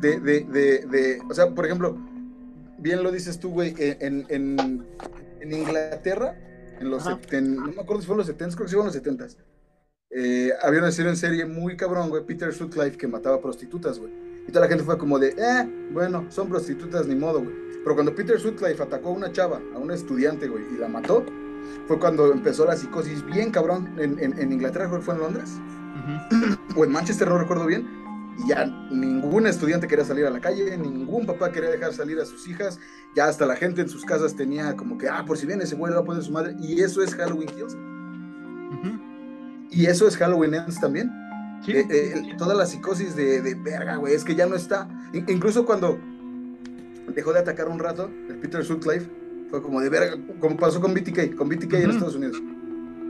Speaker 2: de, de, de, o sea, por ejemplo, bien lo dices tú, güey, en, en, en Inglaterra, en los, no me acuerdo si fueron los 70, creo que sí fueron los 70. Eh, había una serie en serie muy cabrón, güey, Peter Sutcliffe, que mataba prostitutas, güey. Y toda la gente fue como de, eh, bueno, son prostitutas, ni modo, güey. Pero cuando Peter Sutcliffe atacó a una chava, a una estudiante, güey, y la mató, fue cuando empezó la psicosis bien cabrón en, en, Inglaterra, creo que fue en Londres, o en Manchester, no recuerdo bien, y ya ningún estudiante quería salir a la calle, ningún papá quería dejar salir a sus hijas, ya hasta la gente en sus casas tenía como que, ah, por si viene ese güey, va a poner su madre, y eso es Halloween Kills. Y eso es Halloween Ends también. Eh, eh, toda la psicosis de, de verga, güey, es que ya no está. incluso cuando dejó de atacar un rato, el Peter Sutcliffe, fue como de verga, como pasó con BTK, con BTK en Estados Unidos,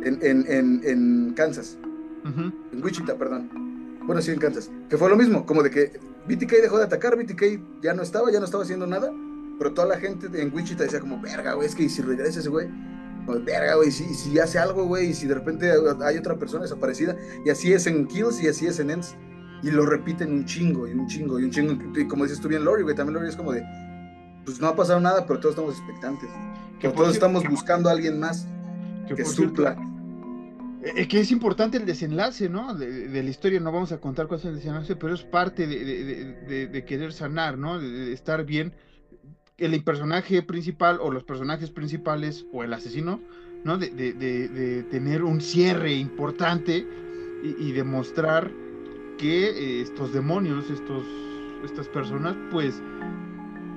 Speaker 2: en, en, en, Kansas, en Wichita, perdón. Bueno, sí, en Kansas. Que fue lo mismo, como de que BTK dejó de atacar, BTK ya no estaba, ya no estaba haciendo nada, pero toda la gente en Wichita decía como, verga, güey, es que si regresa ese güey, pues verga, güey, si, si hace algo, güey, y si de repente hay otra persona desaparecida, y así es en Kills y así es en Ends, y lo repiten un chingo, y un chingo, y un chingo, y como dices tú bien, Lori, güey, también Lori es como de, pues no ha pasado nada, pero todos estamos expectantes, que todos estamos buscando a alguien más que, supla.
Speaker 3: Es que es importante el desenlace, ¿no? De, la historia, no vamos a contar cosas del desenlace, pero es parte de, de querer sanar, ¿no? De, estar bien el personaje principal o los personajes principales o el asesino, ¿no? De, de, tener un cierre importante y, demostrar que eh, estos demonios, estos, estas personas, pues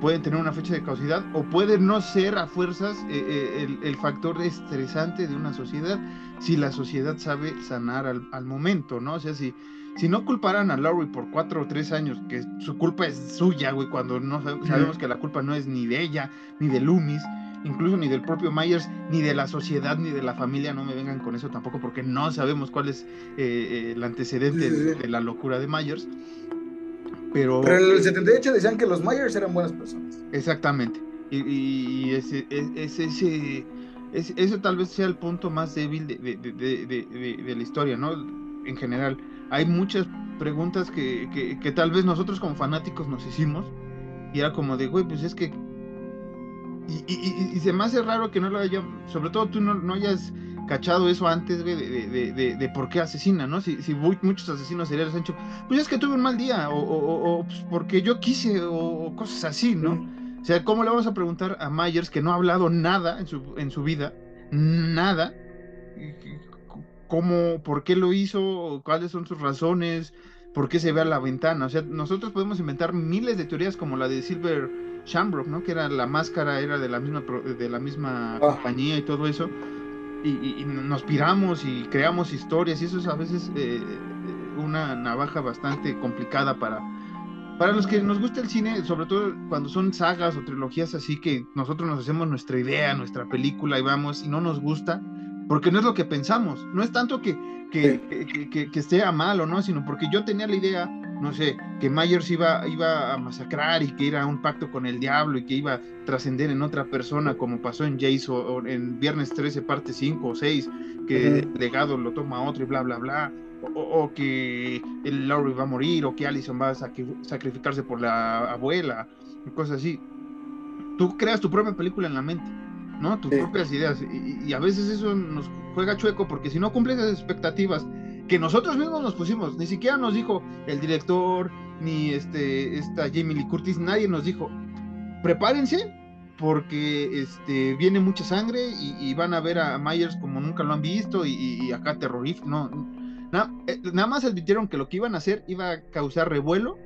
Speaker 3: pueden tener una fecha de causidad o pueden no ser a fuerzas eh, eh, el, el, factor estresante de una sociedad si la sociedad sabe sanar al, al momento, ¿no? O sea, si, si no culparan a Laurie por cuatro o tres años, que su culpa es suya, güey, cuando no sabemos que la culpa no es ni de ella, ni de Loomis, incluso ni del propio Myers, ni de la sociedad, ni de la familia, no me vengan con eso tampoco, porque no sabemos cuál es eh, eh, el antecedente de, la locura de Myers. Pero,
Speaker 2: Pero en el 78 decían que los Myers eran buenas personas.
Speaker 3: Exactamente. Y, ese, ese, ese, ese, tal vez sea el punto más débil de, de la historia, ¿no? En general hay muchas preguntas que, que, tal vez nosotros como fanáticos nos hicimos. Y era como de, güey, pues es que... Y, y, y, se me hace raro que no lo haya, sobre todo tú no, no hayas cachado eso antes, güey, de, de, de, por qué asesina, ¿no? Si, si muchos asesinos seriales han hecho, pues es que tuve un mal día, o, o, o pues porque yo quise, o, cosas así, ¿no? O sea, ¿cómo le vamos a preguntar a Myers que no ha hablado nada en su, en su vida? Nada cómo, por qué lo hizo, cuáles son sus razones, por qué se ve a la ventana. O sea, nosotros podemos inventar miles de teorías como la de Silver Shamrock, ¿no? Que era la máscara, era de la misma, de la misma ah. compañía y todo eso. Y, nos piramos y creamos historias y eso es a veces eh, una navaja bastante complicada para, para los que nos gusta el cine, sobre todo cuando son sagas o trilogías así que nosotros nos hacemos nuestra idea, nuestra película y vamos y no nos gusta, porque no es lo que pensamos, no es tanto que, que, que, que, sea mal o no, sino porque yo tenía la idea, no sé, que Myers iba, iba a masacrar y que era un pacto con el diablo y que iba a trascender en otra persona, como pasó en Jason o en Viernes 13, parte 5 o 6, que el legado lo toma otro y bla, bla, bla. O, que el Laurie va a morir, o que Allison va a sacrificarse por la abuela, cosas así. Tú creas tu propia película en la mente ¿no? Tus propias ideas. Y, a veces eso nos juega chueco porque si no cumples esas expectativas que nosotros mismos nos pusimos, ni siquiera nos dijo el director, ni este, esta Jamie Lee Curtis, nadie nos dijo, prepárense porque este, viene mucha sangre y, van a ver a Myers como nunca lo han visto y, acá terrorífico, no. Eh, nada más advirtieron que lo que iban a hacer iba a causar revuelo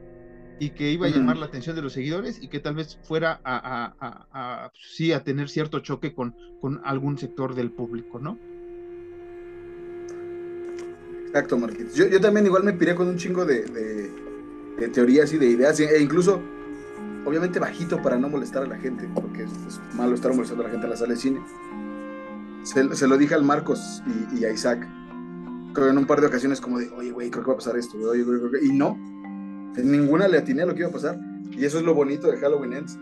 Speaker 3: y que iba a llamar la atención de los seguidores y que tal vez fuera a, sí a tener cierto choque con, con algún sector del público, ¿no?
Speaker 2: Exacto, Marquitos. Yo, también igual me piré con un chingo de, teorías y de ideas, e incluso, obviamente bajito para no molestar a la gente, porque es, malo estar molestando a la gente a la sala de cine. Se, lo dije al Marcos y, a Isaac, creo en un par de ocasiones como de, oye, güey, creo que va a pasar esto, oye, güey, y no, en ninguna le atiné a lo que iba a pasar. Y eso es lo bonito de Halloween Ends.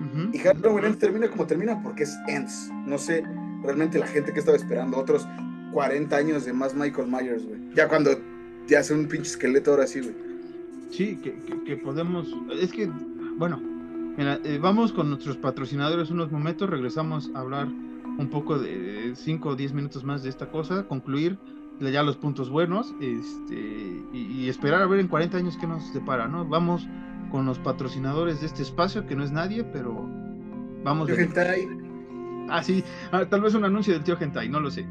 Speaker 3: Ujú.
Speaker 2: Y Halloween Ends termina como termina porque es Ends. No sé realmente la gente que estaba esperando otros 40 años de más Michael Myers, güey. Ya cuando ya hace un pinche esqueleto ahora sí, güey.
Speaker 3: Sí, que, que- que podemos. Es que, bueno, mira, eh, vamos con nuestros patrocinadores unos momentos, regresamos a hablar un poco de 5 o 10 minutos más de esta cosa, concluir ya los puntos buenos este, y, y esperar a ver en 40 años qué nos depara, ¿no? Vamos con los patrocinadores de este espacio, que no es nadie, pero vamos.
Speaker 2: Yo,
Speaker 3: de-
Speaker 2: hentai,
Speaker 3: Ah, sí, ah, tal vez un anuncio del tío Gentai, no lo sé.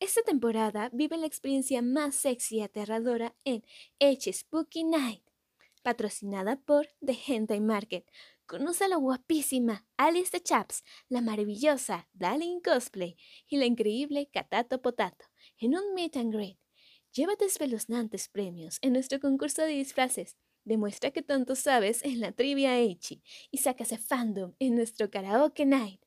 Speaker 1: Esta temporada vive la experiencia más sexy y aterradora en H Spooky Night, patrocinada por The Hentai Market. Conoce a la guapísima Alice de Chaps, la maravillosa Darling Cosplay y la increíble Katato Potato en un meet and greet. Llévate espeluznantes premios en nuestro concurso de disfraces. Demuestra que tanto sabes en la trivia H y sácase fandom en nuestro karaoke night.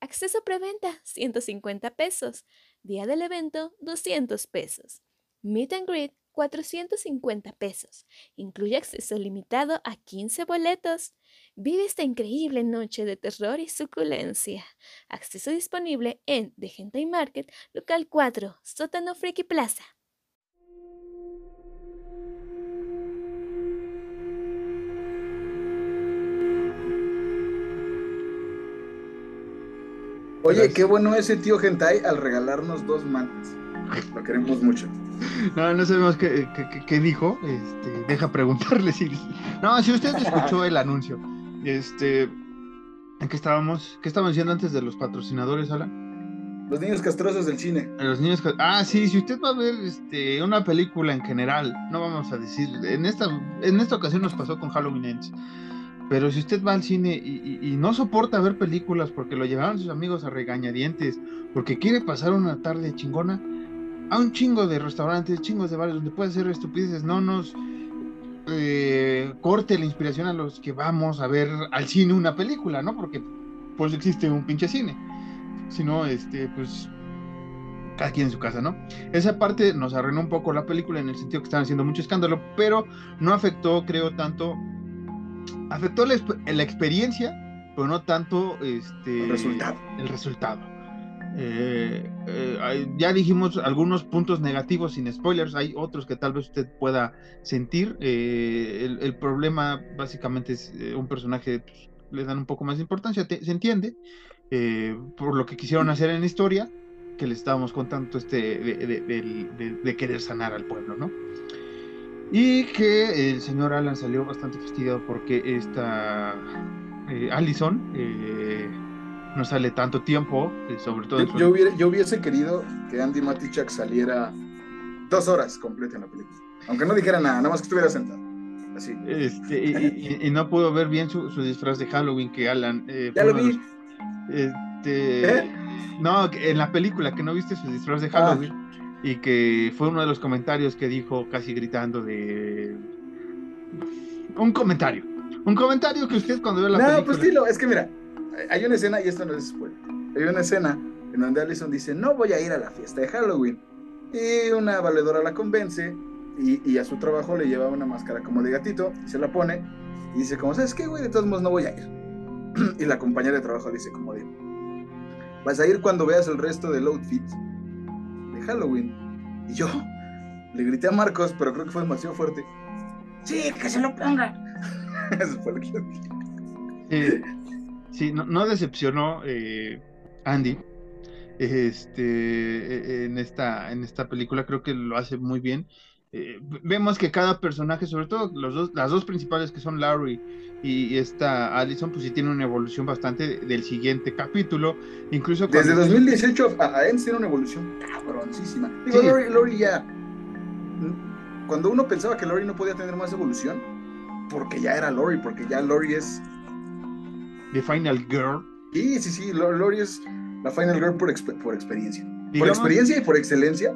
Speaker 1: Acceso preventa 150 pesos. Día del evento, 200 pesos. Meet and greet, 450 pesos. Incluye acceso limitado a 15 boletos. Vive esta increíble noche de terror y suculencia. Acceso disponible en The Hentai Market, local 4, sótano Friki Plaza.
Speaker 2: Oye, qué bueno ese tío hentai al regalarnos dos mantas. Lo queremos mucho.
Speaker 3: No, no sabemos qué, qué- dijo. Este, deja preguntarle si. No, si usted escuchó el anuncio. Este. ¿En qué estábamos? ¿Qué estábamos diciendo antes de los patrocinadores, Alan?
Speaker 2: Los niños castrosos del cine.
Speaker 3: Los niños. Ah, sí, si usted va a ver este, una película en general, no vamos a decir. En esta, en esta ocasión nos pasó con Halloween Ends. Pero si usted va al cine y, y- y no soporta ver películas porque lo llevaron sus amigos a regañadientes, porque quiere pasar una tarde chingona, a un chingo de restaurantes, chingos de bares donde puede hacer estupideces, no nos eh, corte la inspiración a los que vamos a ver al cine una película, ¿no? Porque pues existe un pinche cine. Si no, este, pues cada quien en su casa, ¿no? Esa parte nos arruinó un poco la película en el sentido que estaban haciendo mucho escándalo, pero no afectó, creo, tanto. Afectó la, la experiencia, pero no tanto este,
Speaker 2: El resultado.
Speaker 3: el resultado. Eh, eh, ya dijimos algunos puntos negativos sin spoilers, hay otros que tal vez usted pueda sentir. Eh, el, problema básicamente es un personaje, pues, le dan un poco más de importancia, se entiende, por lo que quisieron hacer en la historia, que le estábamos contando este de, de- querer sanar al pueblo, ¿no? Y que el señor Alan salió bastante fastidiado porque esta Allison no sale tanto tiempo, eh, sobre todo
Speaker 2: Yo, yo hubiera- yo hubiese querido que Andy Matichak saliera dos horas completa en la película. Aunque no dijera nada, nada más que estuviera sentado. Así.
Speaker 3: Este, y, y- y no pudo ver bien su, su disfraz de Halloween que Alan. eh,
Speaker 2: Ya lo vi.
Speaker 3: los- este,
Speaker 2: ¿Eh?
Speaker 3: No, en la película que no viste su disfraz de Halloween y que fue uno de los comentarios que dijo casi gritando de. Un comentario. Un comentario que usted cuando ve la
Speaker 2: No,
Speaker 3: película.
Speaker 2: pues dilo, es que mira, hay una escena, y esto no es spoiler, hay una escena en donde Allison dice, no voy a ir a la fiesta de Halloween. Y una valedora la convence y, y a su trabajo le lleva una máscara como de gatito y se la pone y dice como, ¿sabes qué, güey? De todos modos no voy a ir. y la compañera de trabajo dice como de, vas a ir cuando veas el resto del outfit de Halloween. Y yo le grité a Marcos, pero creo que fue demasiado fuerte. Sí, que se lo ponga. Eso fue lo que le dije.
Speaker 3: Sí, no, no decepcionó eh, Andy este, eh, en, esta, en esta película, creo que lo hace muy bien. Eh, vemos que cada personaje, sobre todo los dos, las dos principales que son Larry y esta Allison, pues sí tienen una evolución bastante del siguiente capítulo. Incluso
Speaker 2: Desde
Speaker 3: cuando-
Speaker 2: 2018 a, Ends tiene una evolución cabroncísima. Digo,
Speaker 3: Sí.
Speaker 2: Lori, Lori ya. Cuando uno pensaba que Lori no podía tener más evolución, porque ya era Lori, porque ya Lori es.
Speaker 3: The Final Girl.
Speaker 2: Sí, sí, sí, Lo- Lori es la Final Girl por, expe- por experiencia. por experiencia y por excelencia.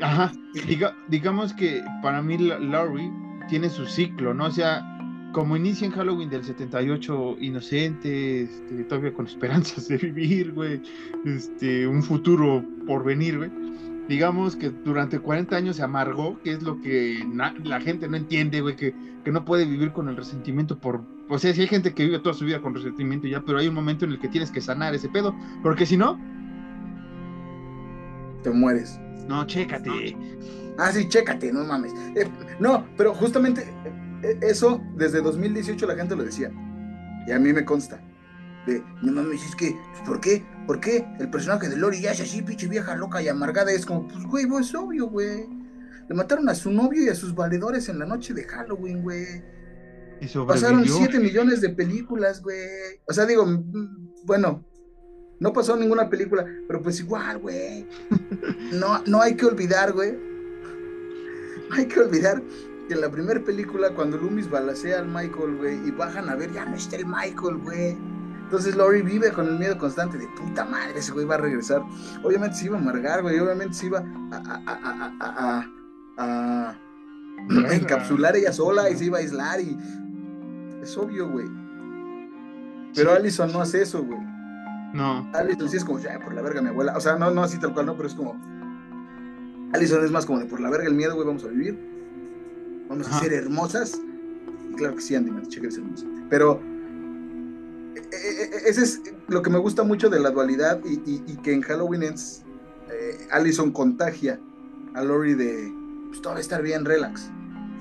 Speaker 3: Ajá, diga- digamos que para mí la- Laurie tiene su ciclo, ¿no? O sea, como inicia en Halloween del 78, inocente, este, todavía con esperanzas de vivir, güey, este, un futuro por venir, güey. digamos que durante 40 años se amargó, que es lo que la gente no entiende, güey, que, que, no puede vivir con el resentimiento por... O sea, si hay gente que vive toda su vida con resentimiento ya, pero hay un momento en el que tienes que sanar ese pedo, porque si no...
Speaker 2: Te mueres.
Speaker 3: No, chécate.
Speaker 2: Ah, sí, chécate, no mames. Eh, no, pero justamente eh, eso desde 2018 la gente lo decía. Y a mí me consta. De, no mames, es que, ¿por qué? ¿Por qué el personaje de Lori ya es así, pinche vieja loca y amargada? Es como, pues, güey, pues, es obvio, güey. Le mataron a su novio y a sus valedores en la noche de Halloween, güey. Y Pasaron 7 millones de películas, güey. O sea, digo, mm, bueno, no pasó ninguna película, pero pues igual, güey. No, no hay que olvidar, güey. No hay que olvidar que en la primera película, cuando Loomis balacea al Michael, güey, y bajan a ver, ya no está el Michael, güey. Entonces Lori vive con el miedo constante de puta madre, ese güey va a regresar. Obviamente se iba a amargar, güey. Obviamente se iba a, a, a, a encapsular ella sola y se iba a aislar y. Es obvio, güey. Pero Allison no hace eso, güey.
Speaker 3: No.
Speaker 2: Allison sí es como, ya, por la verga mi abuela. O sea, no, no así tal cual, no, pero es como. Allison es más como de por la verga el miedo, güey, vamos a vivir. Vamos a ser hermosas. Y claro que sí, Andy, cheque que es hermosa. Pero e, e, e, ese es lo que me gusta mucho de la dualidad y, que en Halloween Ends eh, Allison contagia a Lori de pues todo va a estar bien, relax.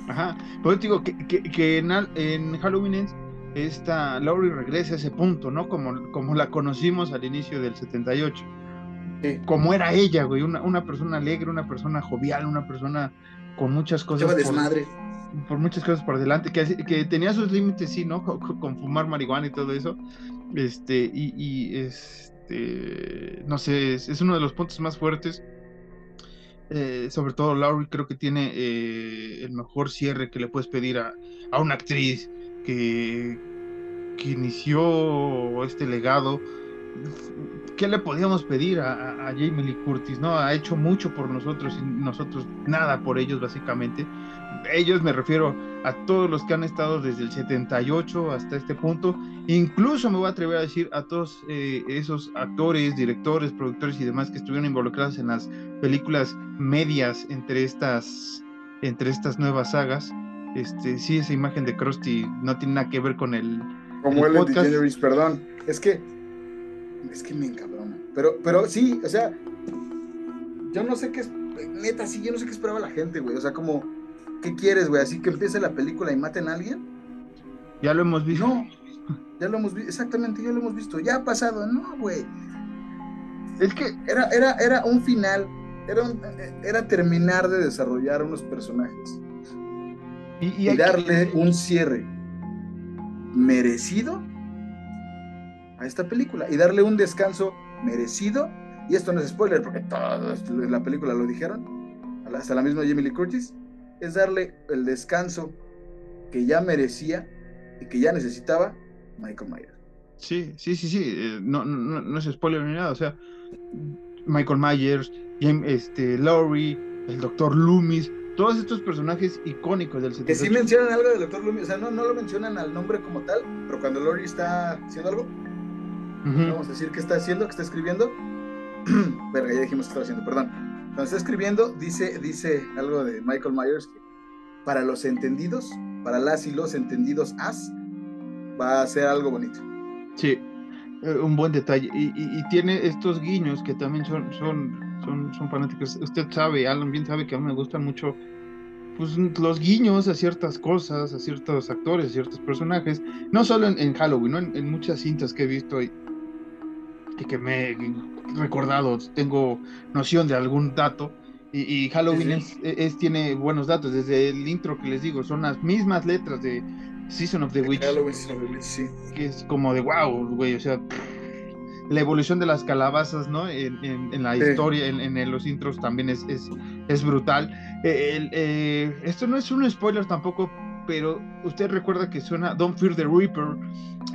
Speaker 3: Ajá, pues digo que, que, en, en, Halloween Ends esta Lori regresa a ese punto, ¿no? Como, como la conocimos al inicio del 78. Como era ella, güey, una, una persona alegre, una persona jovial, una persona con muchas cosas.
Speaker 2: Lleva desmadre
Speaker 3: por muchas cosas por delante, que, que tenía sus límites, sí, ¿no? Con, fumar marihuana y todo eso. Este, y, este, no sé, es, uno de los puntos más fuertes. Eh, sobre todo Laurie creo que tiene eh, el mejor cierre que le puedes pedir a, a una actriz que, que inició este legado ¿qué le podíamos pedir a, a, Jamie Lee Curtis? ¿no? Ha hecho mucho por nosotros y nosotros nada por ellos, básicamente. Ellos me refiero a todos los que han estado desde el 78 hasta este punto. Incluso me voy a atrever a decir a todos eh, esos actores, directores, productores y demás que estuvieron involucrados en las películas medias entre estas, entre estas nuevas sagas. Este, sí, esa imagen de Krusty no tiene nada que ver con el.
Speaker 2: Como el, podcast. perdón. Es que es que me encabrona. Pero, pero sí, o sea, yo no sé qué neta, sí, yo no sé qué esperaba la gente, güey. O sea, como, ¿qué quieres, güey? Así que empiece la película y maten a alguien.
Speaker 3: Ya lo hemos visto.
Speaker 2: No, ya lo hemos visto, exactamente, ya lo hemos visto. Ya ha pasado, no, güey. Es que era, era, era un final, era, era terminar de desarrollar unos personajes. Y, y darle un cierre merecido esta película y darle un descanso merecido. Y esto no es spoiler porque todos en la película lo dijeron, hasta la misma Jamie Lee Curtis, es darle el descanso que ya merecía y que ya necesitaba Michael Myers.
Speaker 3: Sí, sí, sí, sí, eh, no, no, no, es spoiler ni nada, o sea, Michael Myers, este, Laurie, el Doctor Loomis, todos estos personajes icónicos del 78.
Speaker 2: Que sí mencionan algo del Doctor Loomis, o sea, no, no lo mencionan al nombre como tal, pero cuando Laurie está haciendo algo, Vamos a decir qué está haciendo, qué está escribiendo. Verga, ya dijimos que está haciendo, perdón. Cuando está escribiendo, dice, dice algo de Michael Myers que para los entendidos, para las y los entendidos as, va a ser algo bonito.
Speaker 3: Sí, eh, un buen detalle. Y, tiene estos guiños que también son, son, son, son fanáticos. Usted sabe, Alan bien sabe que a mí me gustan mucho pues, los guiños a ciertas cosas, a ciertos actores, a ciertos personajes. No solo en, Halloween, ¿no? en, muchas cintas que he visto. Y, y que me recordado, tengo noción de algún dato. Y, Halloween Es, tiene buenos datos. Desde el intro que les digo, son las mismas letras de Season of the Witch. Que es como de wow, güey. O sea, la evolución de las calabazas, ¿no? En, la historia, en, los intros también es, es, brutal. Eh, eh, esto no es un spoiler tampoco, pero usted recuerda que suena Don't Fear the Reaper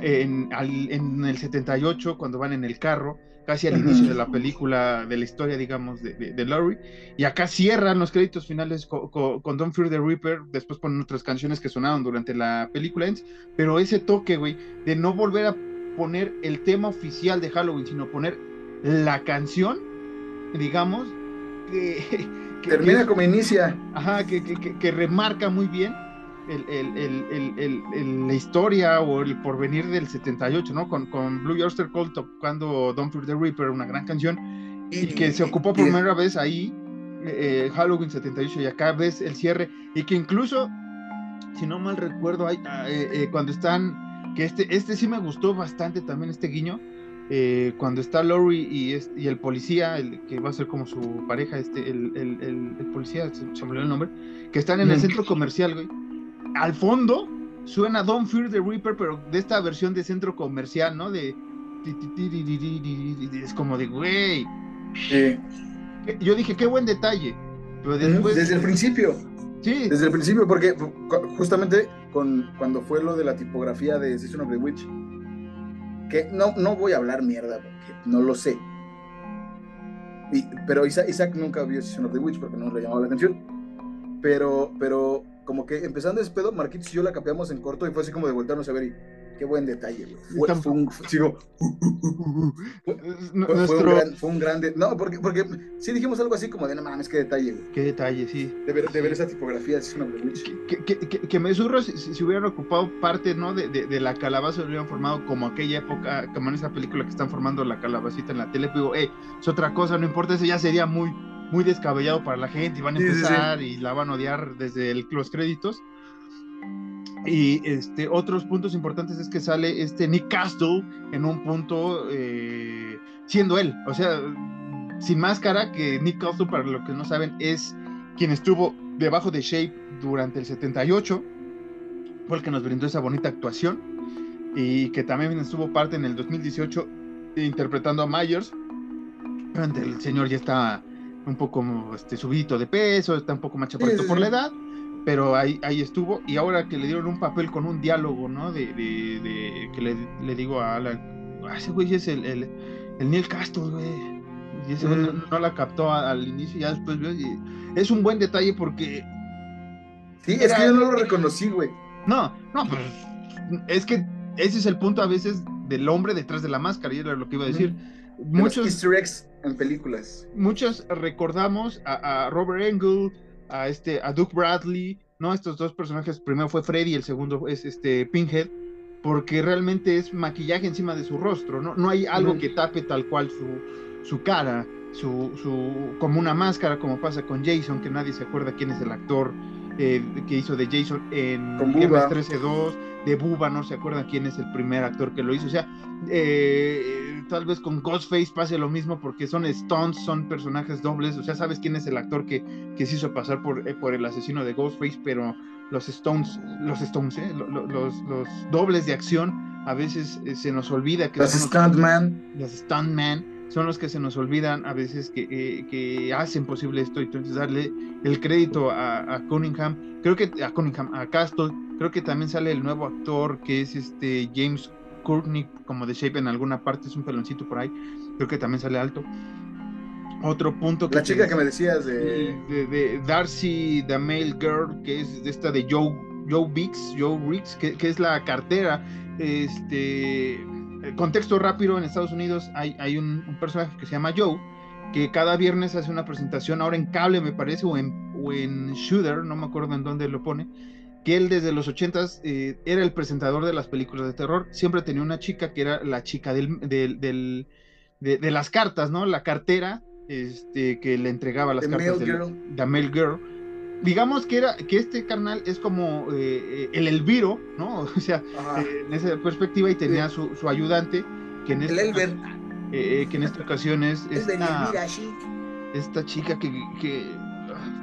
Speaker 3: en, el 78 cuando van en el carro, casi al inicio de la película, de la historia, digamos, de, de, Laurie. Y acá cierran los créditos finales con, Don't Fear the Reaper, después ponen otras canciones que sonaron durante la película, pero ese toque, güey, de no volver a poner el tema oficial de Halloween, sino poner la canción, digamos, que, que-
Speaker 2: Termina
Speaker 3: que-
Speaker 2: como inicia.
Speaker 3: Ajá, que- que remarca muy bien el, el- la historia o el porvenir del 78, ¿no? Con, con Blue Oyster Cult tocando Don't Fear the Reaper, una gran canción, y que se ocupó por
Speaker 2: y-
Speaker 3: primera vez ahí, eh, Halloween 78, y acá ves el cierre, y que incluso, si no mal recuerdo, hay, ah, eh, eh, cuando están, que este, este sí me gustó bastante también, este guiño, eh, cuando está Lori y, es- y el policía, el que va a ser como su pareja, este, el, el- el- el policía, se, se me olvidó el nombre, que están en el
Speaker 2: Mm.
Speaker 3: centro comercial, güey. Al fondo suena Don't Fear the Reaper, pero de esta versión de centro comercial, ¿no? De... Es como de, güey.
Speaker 2: Sí.
Speaker 3: que- Yo dije, qué buen detalle. Pero después...
Speaker 2: Desde el principio.
Speaker 3: Sí,
Speaker 2: Desde el principio, porque ju- justamente con, cuando fue lo de la tipografía de Season of the Witch, que no, no voy a hablar mierda porque no lo sé. Y- pero Isaac, Isaac nunca vio Season of the Witch porque no le llamaba la atención. Pero, pero como que empezando ese pedo, Marquitos y yo la capeamos en corto y fue así como de voltearnos a ver y qué buen detalle, güey. Fue, un, fue- sigo,
Speaker 3: N-
Speaker 2: fue- un grande. No, porque, porque sí dijimos algo así como de no mames, qué detalle, güey.
Speaker 3: Qué detalle, sí.
Speaker 2: De ver, de ver esa tipografía the Witch.
Speaker 3: que, que, que, que me zurro si, si- hubieran ocupado parte ¿no? de, de, de la calabaza, lo hubieran formado como aquella época, como en esa película que están formando la calabacita en la tele, digo, eh, es otra cosa, no importa, eso ya sería muy, muy descabellado para la gente y van a
Speaker 2: Sí, sí, sí.
Speaker 3: empezar y la van a odiar desde el- los créditos. Y este, otros puntos importantes es que sale este Nick Castle en un punto eh, siendo él, o sea, sin máscara, que Nick Castle, para los que no saben, es quien estuvo debajo de Shape durante el 78, fue el que nos brindó esa bonita actuación y que también estuvo parte en el 2018 interpretando a Myers. El señor ya está un poco este, subidito de peso, está un poco más chaparrito
Speaker 2: sí,
Speaker 3: por
Speaker 2: sí.
Speaker 3: la edad, pero ahí, ahí estuvo. Y ahora que le dieron un papel con un diálogo, ¿no? De, de- de- que le, le digo a Alan, "Ah, ese güey es el, el, el Neil Castle, güey. Y ese güey no,
Speaker 2: Mm.
Speaker 3: no la captó a- al inicio, ya después vio, es un buen detalle porque
Speaker 2: Sí, es que yo no lo reconocí, güey.
Speaker 3: no, no, pues es que ese es el punto a veces del hombre detrás de la máscara, y era lo que iba a decir.
Speaker 2: Muchos
Speaker 3: Muchos,
Speaker 2: Easter eggs en películas.
Speaker 3: muchos recordamos a, a Robert Engel, a este, a Duke Bradley, ¿no? Estos dos personajes, primero fue Freddy, el segundo es este Pinhead, porque realmente es maquillaje encima de su rostro, ¿no? No hay algo que tape tal cual su, su cara, su, su, como una máscara, como pasa con Jason, que nadie se acuerda quién es el actor eh, que hizo de Jason en Viernes
Speaker 2: Bubba.
Speaker 3: 13-2, de Buba, no se acuerdan quién es el primer actor que lo hizo, o sea, eh, tal vez con Ghostface pase lo mismo porque son stunts, son personajes dobles, o sea, sabes quién es el actor que, que se hizo pasar por, eh, por el asesino de Ghostface, pero los Stones, los Stones, ¿eh? Lo- lo- los, los dobles de acción, a veces eh, se nos olvida que los-
Speaker 2: Stuntman.
Speaker 3: los stuntman son los que se nos olvidan a veces que, eh, que hacen posible esto, entonces darle el crédito a, a Cunningham, creo que a Cunningham, a Castle, creo que también sale el nuevo actor que es este James Courtney, como de Shape en alguna parte, es un peloncito por ahí, creo que también sale alto. Otro punto que
Speaker 2: La chica
Speaker 3: te-
Speaker 2: que me decías de.
Speaker 3: de, de Darcy, The Male Girl, que es esta de Joe, Joe Biggs, Joe Riggs, que, que es la cartera. Este eh, contexto rápido, en Estados Unidos hay, hay un, un personaje que se llama Joe, que cada viernes hace una presentación, ahora en cable me parece, o en, o en Shooter, no me acuerdo en dónde lo pone, que él desde los ochentas eh, era el presentador de las películas de terror, siempre tenía una chica que era la chica del, del, del- de, de las cartas, ¿no? La cartera, este, que le entregaba las
Speaker 2: The
Speaker 3: cartas
Speaker 2: Mail Girl.
Speaker 3: The Mail Girl. Digamos que era que este carnal es como eh, eh, el Elviro, ¿no? O sea, eh, en esa perspectiva y tenía su, su ayudante, que en,
Speaker 2: El
Speaker 3: esta,
Speaker 2: Elber.
Speaker 3: eh, que en esta ocasión es
Speaker 2: Es de
Speaker 3: esta, esta chica que, que-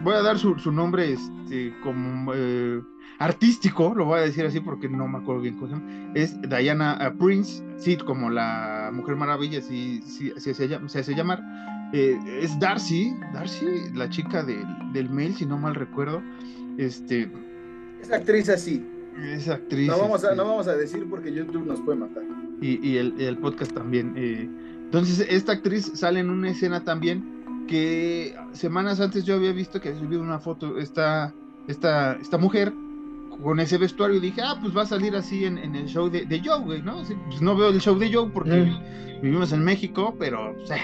Speaker 3: voy a dar su, su nombre este, como artístico, lo voy a decir así porque no me acuerdo bien cómo se llama, es Diana Prince, sí, como la Mujer Maravilla, así se, hace llamar. Eh, es Darcy, Darcy, la chica del, del mail, si no mal recuerdo. Este,
Speaker 2: Esa actriz así.
Speaker 3: es actriz.
Speaker 2: No vamos, a,
Speaker 3: este,
Speaker 2: no vamos a decir porque YouTube nos puede matar.
Speaker 3: y, y el, el podcast también. eh. Entonces, esta actriz sale en una escena también que semanas antes yo había visto que había subido una foto, esta, esta, esta mujer con ese vestuario dije, ah, pues va a salir así en, en el show de, de Joe, güey, ¿no? Sí, pues no veo el show de Joe porque
Speaker 2: Mm.
Speaker 3: vivimos en México, pero, o sea,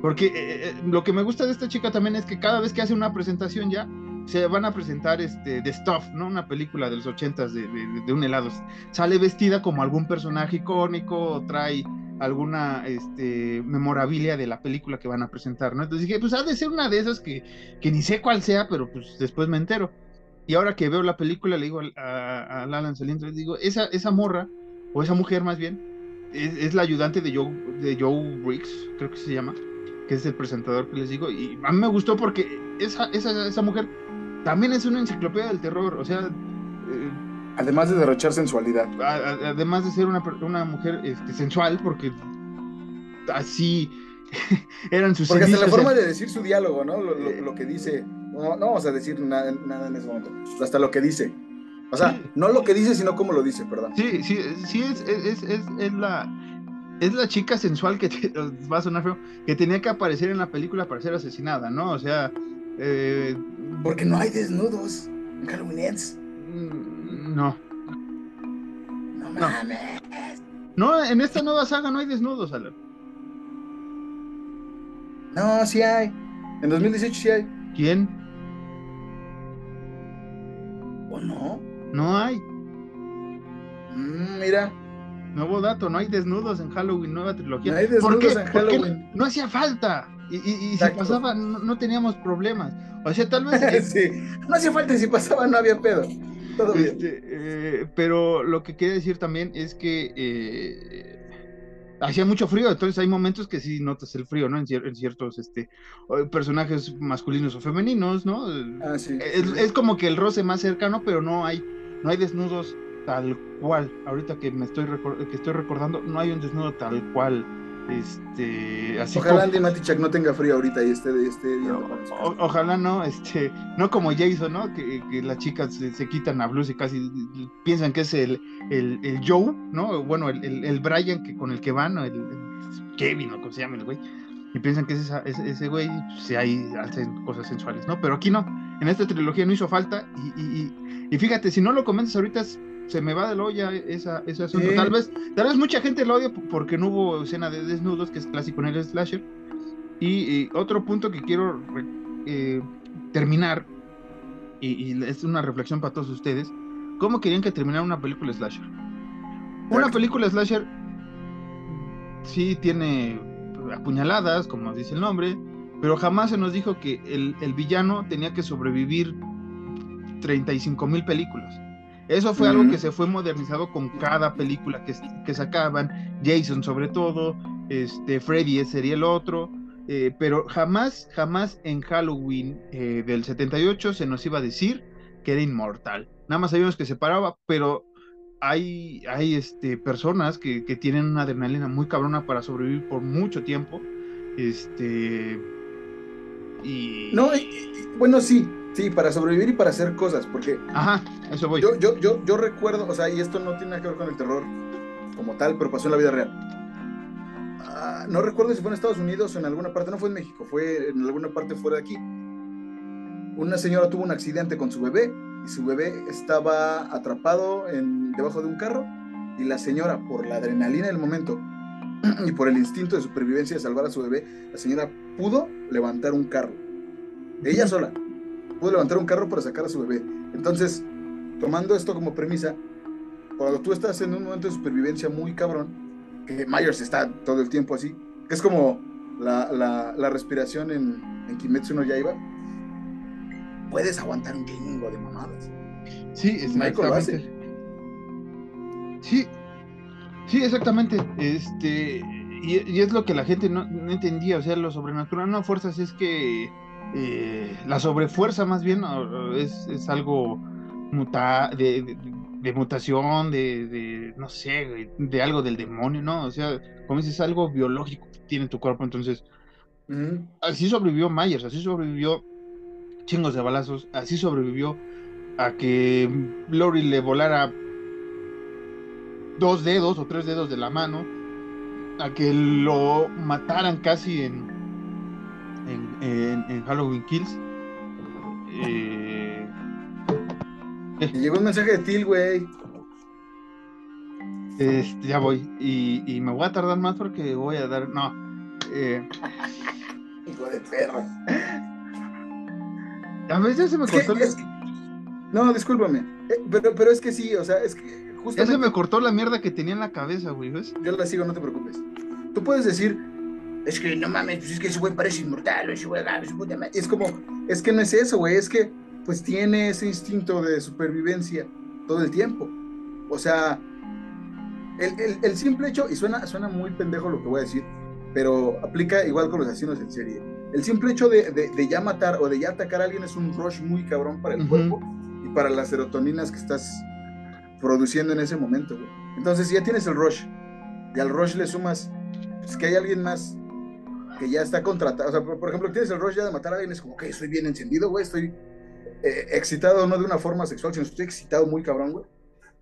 Speaker 3: Porque eh, eh, lo que me gusta de esta chica también es que cada vez que hace una presentación ya, se van a presentar este The Stuff, ¿no? Una película de los ochentas de, de, de, un helado. Sale vestida como algún personaje icónico, trae alguna este, memorabilia de la película que van a presentar, ¿no? Entonces dije, pues ha de ser una de esas que, que ni sé cuál sea, pero pues después me entero. Y ahora que veo la película, le digo a, a, Alan Saliendo, le digo, esa, esa morra, o esa mujer más bien, es, es, la ayudante de Joe, de Joe Briggs, creo que se llama, que es el presentador que les digo, y a mí me gustó porque esa, esa, esa mujer también es una enciclopedia del terror, o sea...
Speaker 2: Eh, además de derrochar sensualidad.
Speaker 3: A, además de ser una, una mujer este, sensual, porque así eran sus...
Speaker 2: Porque hasta la forma de decir su diálogo, ¿no? Lo, lo, lo que dice, no, no, vamos a decir nada, nada, en ese momento, hasta lo que dice. O sea, sí. no lo que dice, sino cómo lo dice, perdón.
Speaker 3: Sí, sí, sí, es, es, es, es la... Es la chica sensual que te, va a sonar feo, que tenía que aparecer en la película para ser asesinada, ¿no? O sea, eh,
Speaker 2: porque no hay desnudos en Halloween Ends.
Speaker 3: No.
Speaker 2: No mames.
Speaker 3: No, en esta nueva saga no hay desnudos, Alan.
Speaker 2: No, sí hay. En 2018 sí hay.
Speaker 3: ¿Quién?
Speaker 2: ¿O no?
Speaker 3: No hay.
Speaker 2: Mm, mira.
Speaker 3: Nuevo dato, no hay desnudos en Halloween, nueva trilogía.
Speaker 2: No hay desnudos
Speaker 3: ¿Por qué?
Speaker 2: en Halloween.
Speaker 3: No hacía falta. Y, y, y si pasaba, no, no, teníamos problemas. O sea, tal vez.
Speaker 2: sí, no hacía falta y si pasaba, no había pedo. Todo bien.
Speaker 3: Este, eh, pero lo que quería decir también es que eh, hacía mucho frío, entonces hay momentos que sí notas el frío, ¿no? En, cier en ciertos este, personajes masculinos o femeninos, ¿no?
Speaker 2: Ah, sí,
Speaker 3: es,
Speaker 2: sí.
Speaker 3: es, como que el roce más cercano, pero no hay, no hay desnudos tal cual. Ahorita que me estoy, que estoy recordando, no hay un desnudo tal cual. Este, así
Speaker 2: ojalá como, Andy Matichak no tenga frío ahorita y esté, esté viendo.
Speaker 3: O, ojalá no, este, no como Jason, ¿no? Que, que las chicas se, se, quitan la blusa y casi piensan que es el, el, el Joe, ¿no? Bueno, el, el, el, Brian que, con el que van, ¿no? el, Kevin, o como se llama el güey. Y piensan que es esa, ese, ese güey, pues ahí hacen cosas sensuales, ¿no? Pero aquí no. En esta trilogía no hizo falta. Y, y, y fíjate, si no lo comentas ahorita, se me va de la olla esa, ese asunto. Sí. Tal vez, tal vez mucha gente lo odia porque no hubo escena de desnudos, que es clásico en el slasher. Y, y otro punto que quiero eh, terminar, y, y, es una reflexión para todos ustedes, ¿cómo querían que terminara una película slasher? Una película slasher sí tiene apuñaladas, como dice el nombre, pero jamás se nos dijo que el, el villano tenía que sobrevivir 35 mil películas. Eso fue algo que se fue modernizado con cada película que, que sacaban, Jason sobre todo, este, Freddy sería el otro, eh, pero jamás, jamás en Halloween eh, del 78 se nos iba a decir que era inmortal. Nada más sabíamos que se paraba, pero hay, hay este, personas que, que tienen una adrenalina muy cabrona para sobrevivir por mucho tiempo. Este. Y.
Speaker 2: No, y, y, bueno, sí, Sí, para sobrevivir y para hacer cosas, porque...
Speaker 3: Ajá, eso voy.
Speaker 2: Yo, yo, yo, yo recuerdo, o sea, y esto no tiene nada que ver con el terror como tal, pero pasó en la vida real. Uh, no recuerdo si fue en Estados Unidos o en alguna parte, no fue en México, fue en alguna parte fuera de aquí. Una señora tuvo un accidente con su bebé y su bebé estaba atrapado en, debajo de un carro y la señora, por la adrenalina del momento y por el instinto de supervivencia de salvar a su bebé, la señora pudo levantar un carro. Ella sola pudo levantar un carro para sacar a su bebé. Entonces, tomando esto como premisa, cuando tú estás en un momento de supervivencia muy cabrón, que Myers está todo el tiempo así, que es como la, la, la respiración en, en, Kimetsu no Yaiba, puedes aguantar un chingo de mamadas.
Speaker 3: Sí, exactamente. Sí, sí, exactamente. Este, y, y, es lo que la gente no, no entendía, o sea, lo sobrenatural no fuerzas es que eh, la sobrefuerza más bien es, es algo muta de, de, de, mutación, de, de no sé, de algo del demonio, ¿no? O sea, como dices, es algo biológico que tiene tu cuerpo, entonces, -huh. así sobrevivió Myers, así sobrevivió chingos de balazos, así sobrevivió a que Lori le volara dos dedos o tres dedos de la mano, a que lo mataran casi en en, en, en Halloween Kills. Eh...
Speaker 2: Llegó un mensaje de Til, güey.
Speaker 3: Este, ya voy. Y, y, me voy a tardar más porque voy a dar. No. Eh,
Speaker 2: Hijo de perra.
Speaker 3: A veces se me cortó,
Speaker 2: es que- No, discúlpame. Eh, pero, pero es que sí, o sea, es que
Speaker 3: ya
Speaker 2: justamente
Speaker 3: se me cortó la mierda que tenía en la cabeza, güey, ¿ves?
Speaker 2: yo la sigo, no te preocupes. Tú puedes decir, es que no mames, pues es que ese güey parece inmortal, ese güey, ah, su puta madre". Es como, es que no es eso, güey, es que pues tiene ese instinto de supervivencia todo el tiempo. O sea, el, el- el simple hecho, y suena, suena muy pendejo lo que voy a decir, pero aplica igual con los asesinos en serie. El simple hecho de, de- de ya matar o de ya atacar a alguien es un rush muy cabrón para el cuerpo y para las serotoninas que estás produciendo en ese momento, güey. Entonces, ya tienes el rush y al rush le sumas pues, que hay alguien más que ya está contratado. O sea, por, por ejemplo, tienes el rush ya de matar a alguien, es como que estoy bien encendido, güey, estoy eh, excitado no de una forma sexual, sino estoy excitado muy cabrón, güey.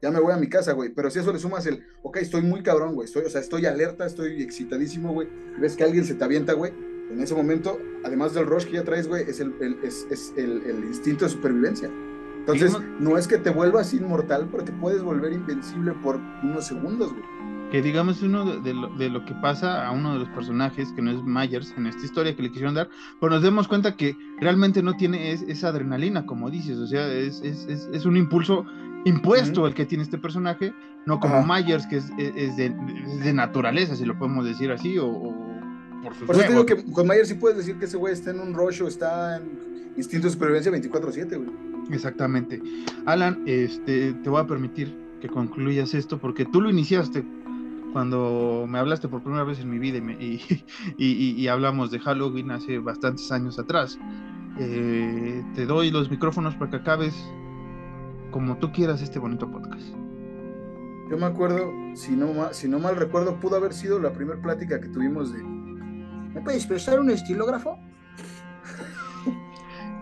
Speaker 2: Ya me voy a mi casa, güey. Pero si eso le sumas el, ok, estoy muy cabrón, güey. Estoy, o sea, estoy alerta, estoy excitadísimo, güey. Ves que alguien se te avienta, güey. En ese momento, además del rush que ya traes, güey, es el, el- es, es el, el instinto de supervivencia. Entonces, no es que te vuelvas inmortal, pero te puedes volver invencible por unos segundos, güey.
Speaker 3: Que digamos uno de, de lo, de lo que pasa a uno de los personajes, que no es Myers, en esta historia que le quisieron dar, pero nos demos cuenta que realmente no tiene es- esa adrenalina, como dices, o sea, es, es, es, es un impulso impuesto el que tiene este personaje, no como. Myers, que es, es- es de, es de naturaleza, si lo podemos decir así, o, o por sus
Speaker 2: Por eso te digo que con Mayer sí puedes decir que ese güey está en un rush o está en instinto de supervivencia 24-7, güey.
Speaker 3: Exactamente. Alan, este, te voy a permitir que concluyas esto porque tú lo iniciaste cuando me hablaste por primera vez en mi vida y, me- y, y- y- hablamos de Halloween hace bastantes años atrás. Eh, te doy los micrófonos para que acabes como tú quieras este bonito podcast.
Speaker 2: Yo me acuerdo, si no, si no mal recuerdo, pudo haber sido la primera plática que tuvimos de... ¿Me puedes prestar un estilógrafo?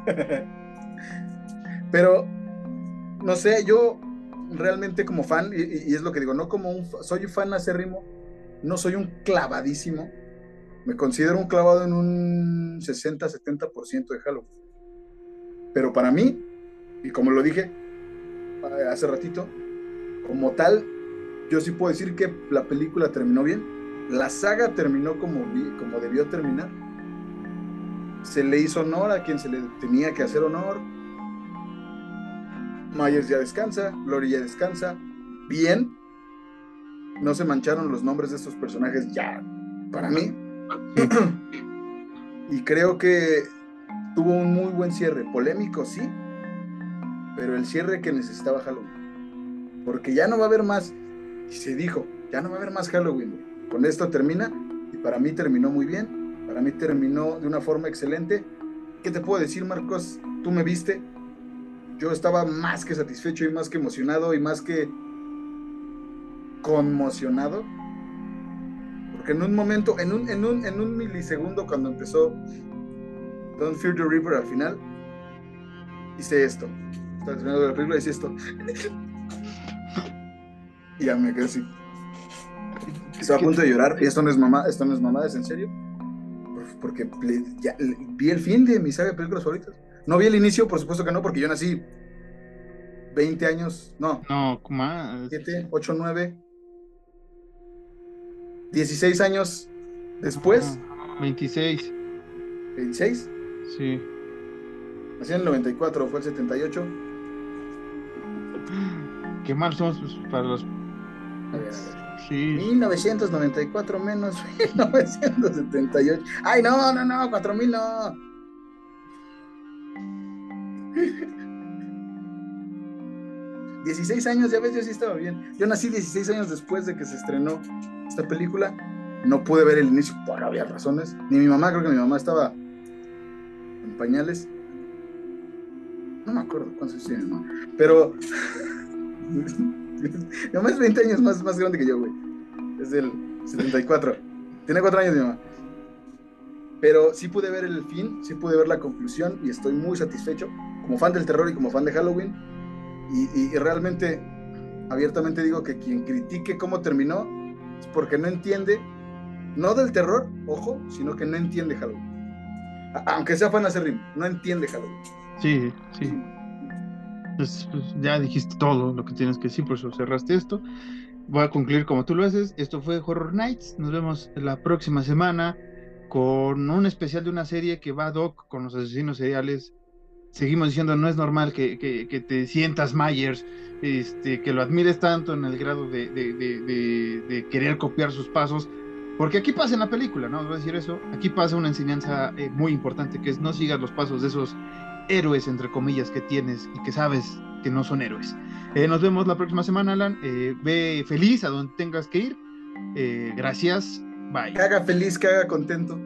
Speaker 2: Pero, no sé, yo realmente como fan, y, y- es lo que digo, no como un... Soy un fan acérrimo, no soy un clavadísimo. Me considero un clavado en un 60-70% de Halloween. Pero para mí, y como lo dije eh, hace ratito, como tal, yo sí puedo decir que la película terminó bien. La saga terminó como, como debió terminar. Se le hizo honor a quien se le tenía que hacer honor. Myers ya descansa, Glory ya descansa. Bien. No se mancharon los nombres de estos personajes ya, para mí. y creo que tuvo un muy buen cierre. Polémico, sí. Pero el cierre que necesitaba Halloween. Porque ya no va a haber más. Y se dijo, ya no va a haber más Halloween. Con esto termina. Y para mí terminó muy bien. Para mí terminó de una forma excelente. ¿Qué te puedo decir, Marcos? Tú me viste. Yo estaba más que satisfecho y más que emocionado y más que conmocionado. Porque en un momento, en un, en un, en un milisegundo cuando empezó Don't Fear the Reaper al final, hice esto. Estaba terminando la película hice esto. Y ya me quedé así. Estaba a punto de llorar. Y esto no es mamá, esto no es mamá, es en serio. Por- Porque ya- vi el fin de mi saga de películas favoritas. No vi el inicio, por supuesto que no, porque yo nací 20 años, no,
Speaker 3: No, más.
Speaker 2: 7, 8, 9, 16 años después,
Speaker 3: Ah, 26,
Speaker 2: 26,
Speaker 3: sí.
Speaker 2: nací en el 94, fue el 78.
Speaker 3: Qué mal somos pues, para los.
Speaker 2: A ver, a ver.
Speaker 3: Sí.
Speaker 2: 1994 menos 1978. Ay, no, no, no, 4000 no. ...16 años, ya ves, yo sí estaba bien. Yo nací 16 años después de que se estrenó esta película. No pude ver el inicio por obvias razones. Ni mi mamá, creo que mi mamá estaba en pañales. No me acuerdo cuántos años tiene. Pero... mi mamá es 20 años más, más grande que yo, güey. Es del 74. Tiene 4 años mi mamá. Pero sí pude ver el fin, sí pude ver la conclusión y estoy muy satisfecho como fan del terror y como fan de Halloween. Y, y- y realmente, abiertamente digo que quien critique cómo terminó es porque no entiende, no del terror, ojo, sino que no entiende Halloween. A- aunque sea fan acérrimo, no entiende Halloween.
Speaker 3: Sí, sí. Pues, pues, ya dijiste todo lo que tienes que decir, por eso cerraste esto. Voy a concluir como tú lo haces. Esto fue Horror Nights. Nos vemos la próxima semana. con un especial de una serie que va Doc con los asesinos seriales. Seguimos diciendo, no es normal que, que, que te sientas Myers, este, que lo admires tanto en el grado de, de, de, de, querer copiar sus pasos, porque aquí pasa en la película, ¿no? Voy a decir eso, aquí pasa una enseñanza eh, muy importante, que es no sigas los pasos de esos héroes, entre comillas, que tienes y que sabes que no son héroes. Eh, nos vemos la próxima semana, Alan. Eh, ve feliz a donde tengas que ir. Eh, gracias. Bye.
Speaker 2: Que haga feliz, que haga contento.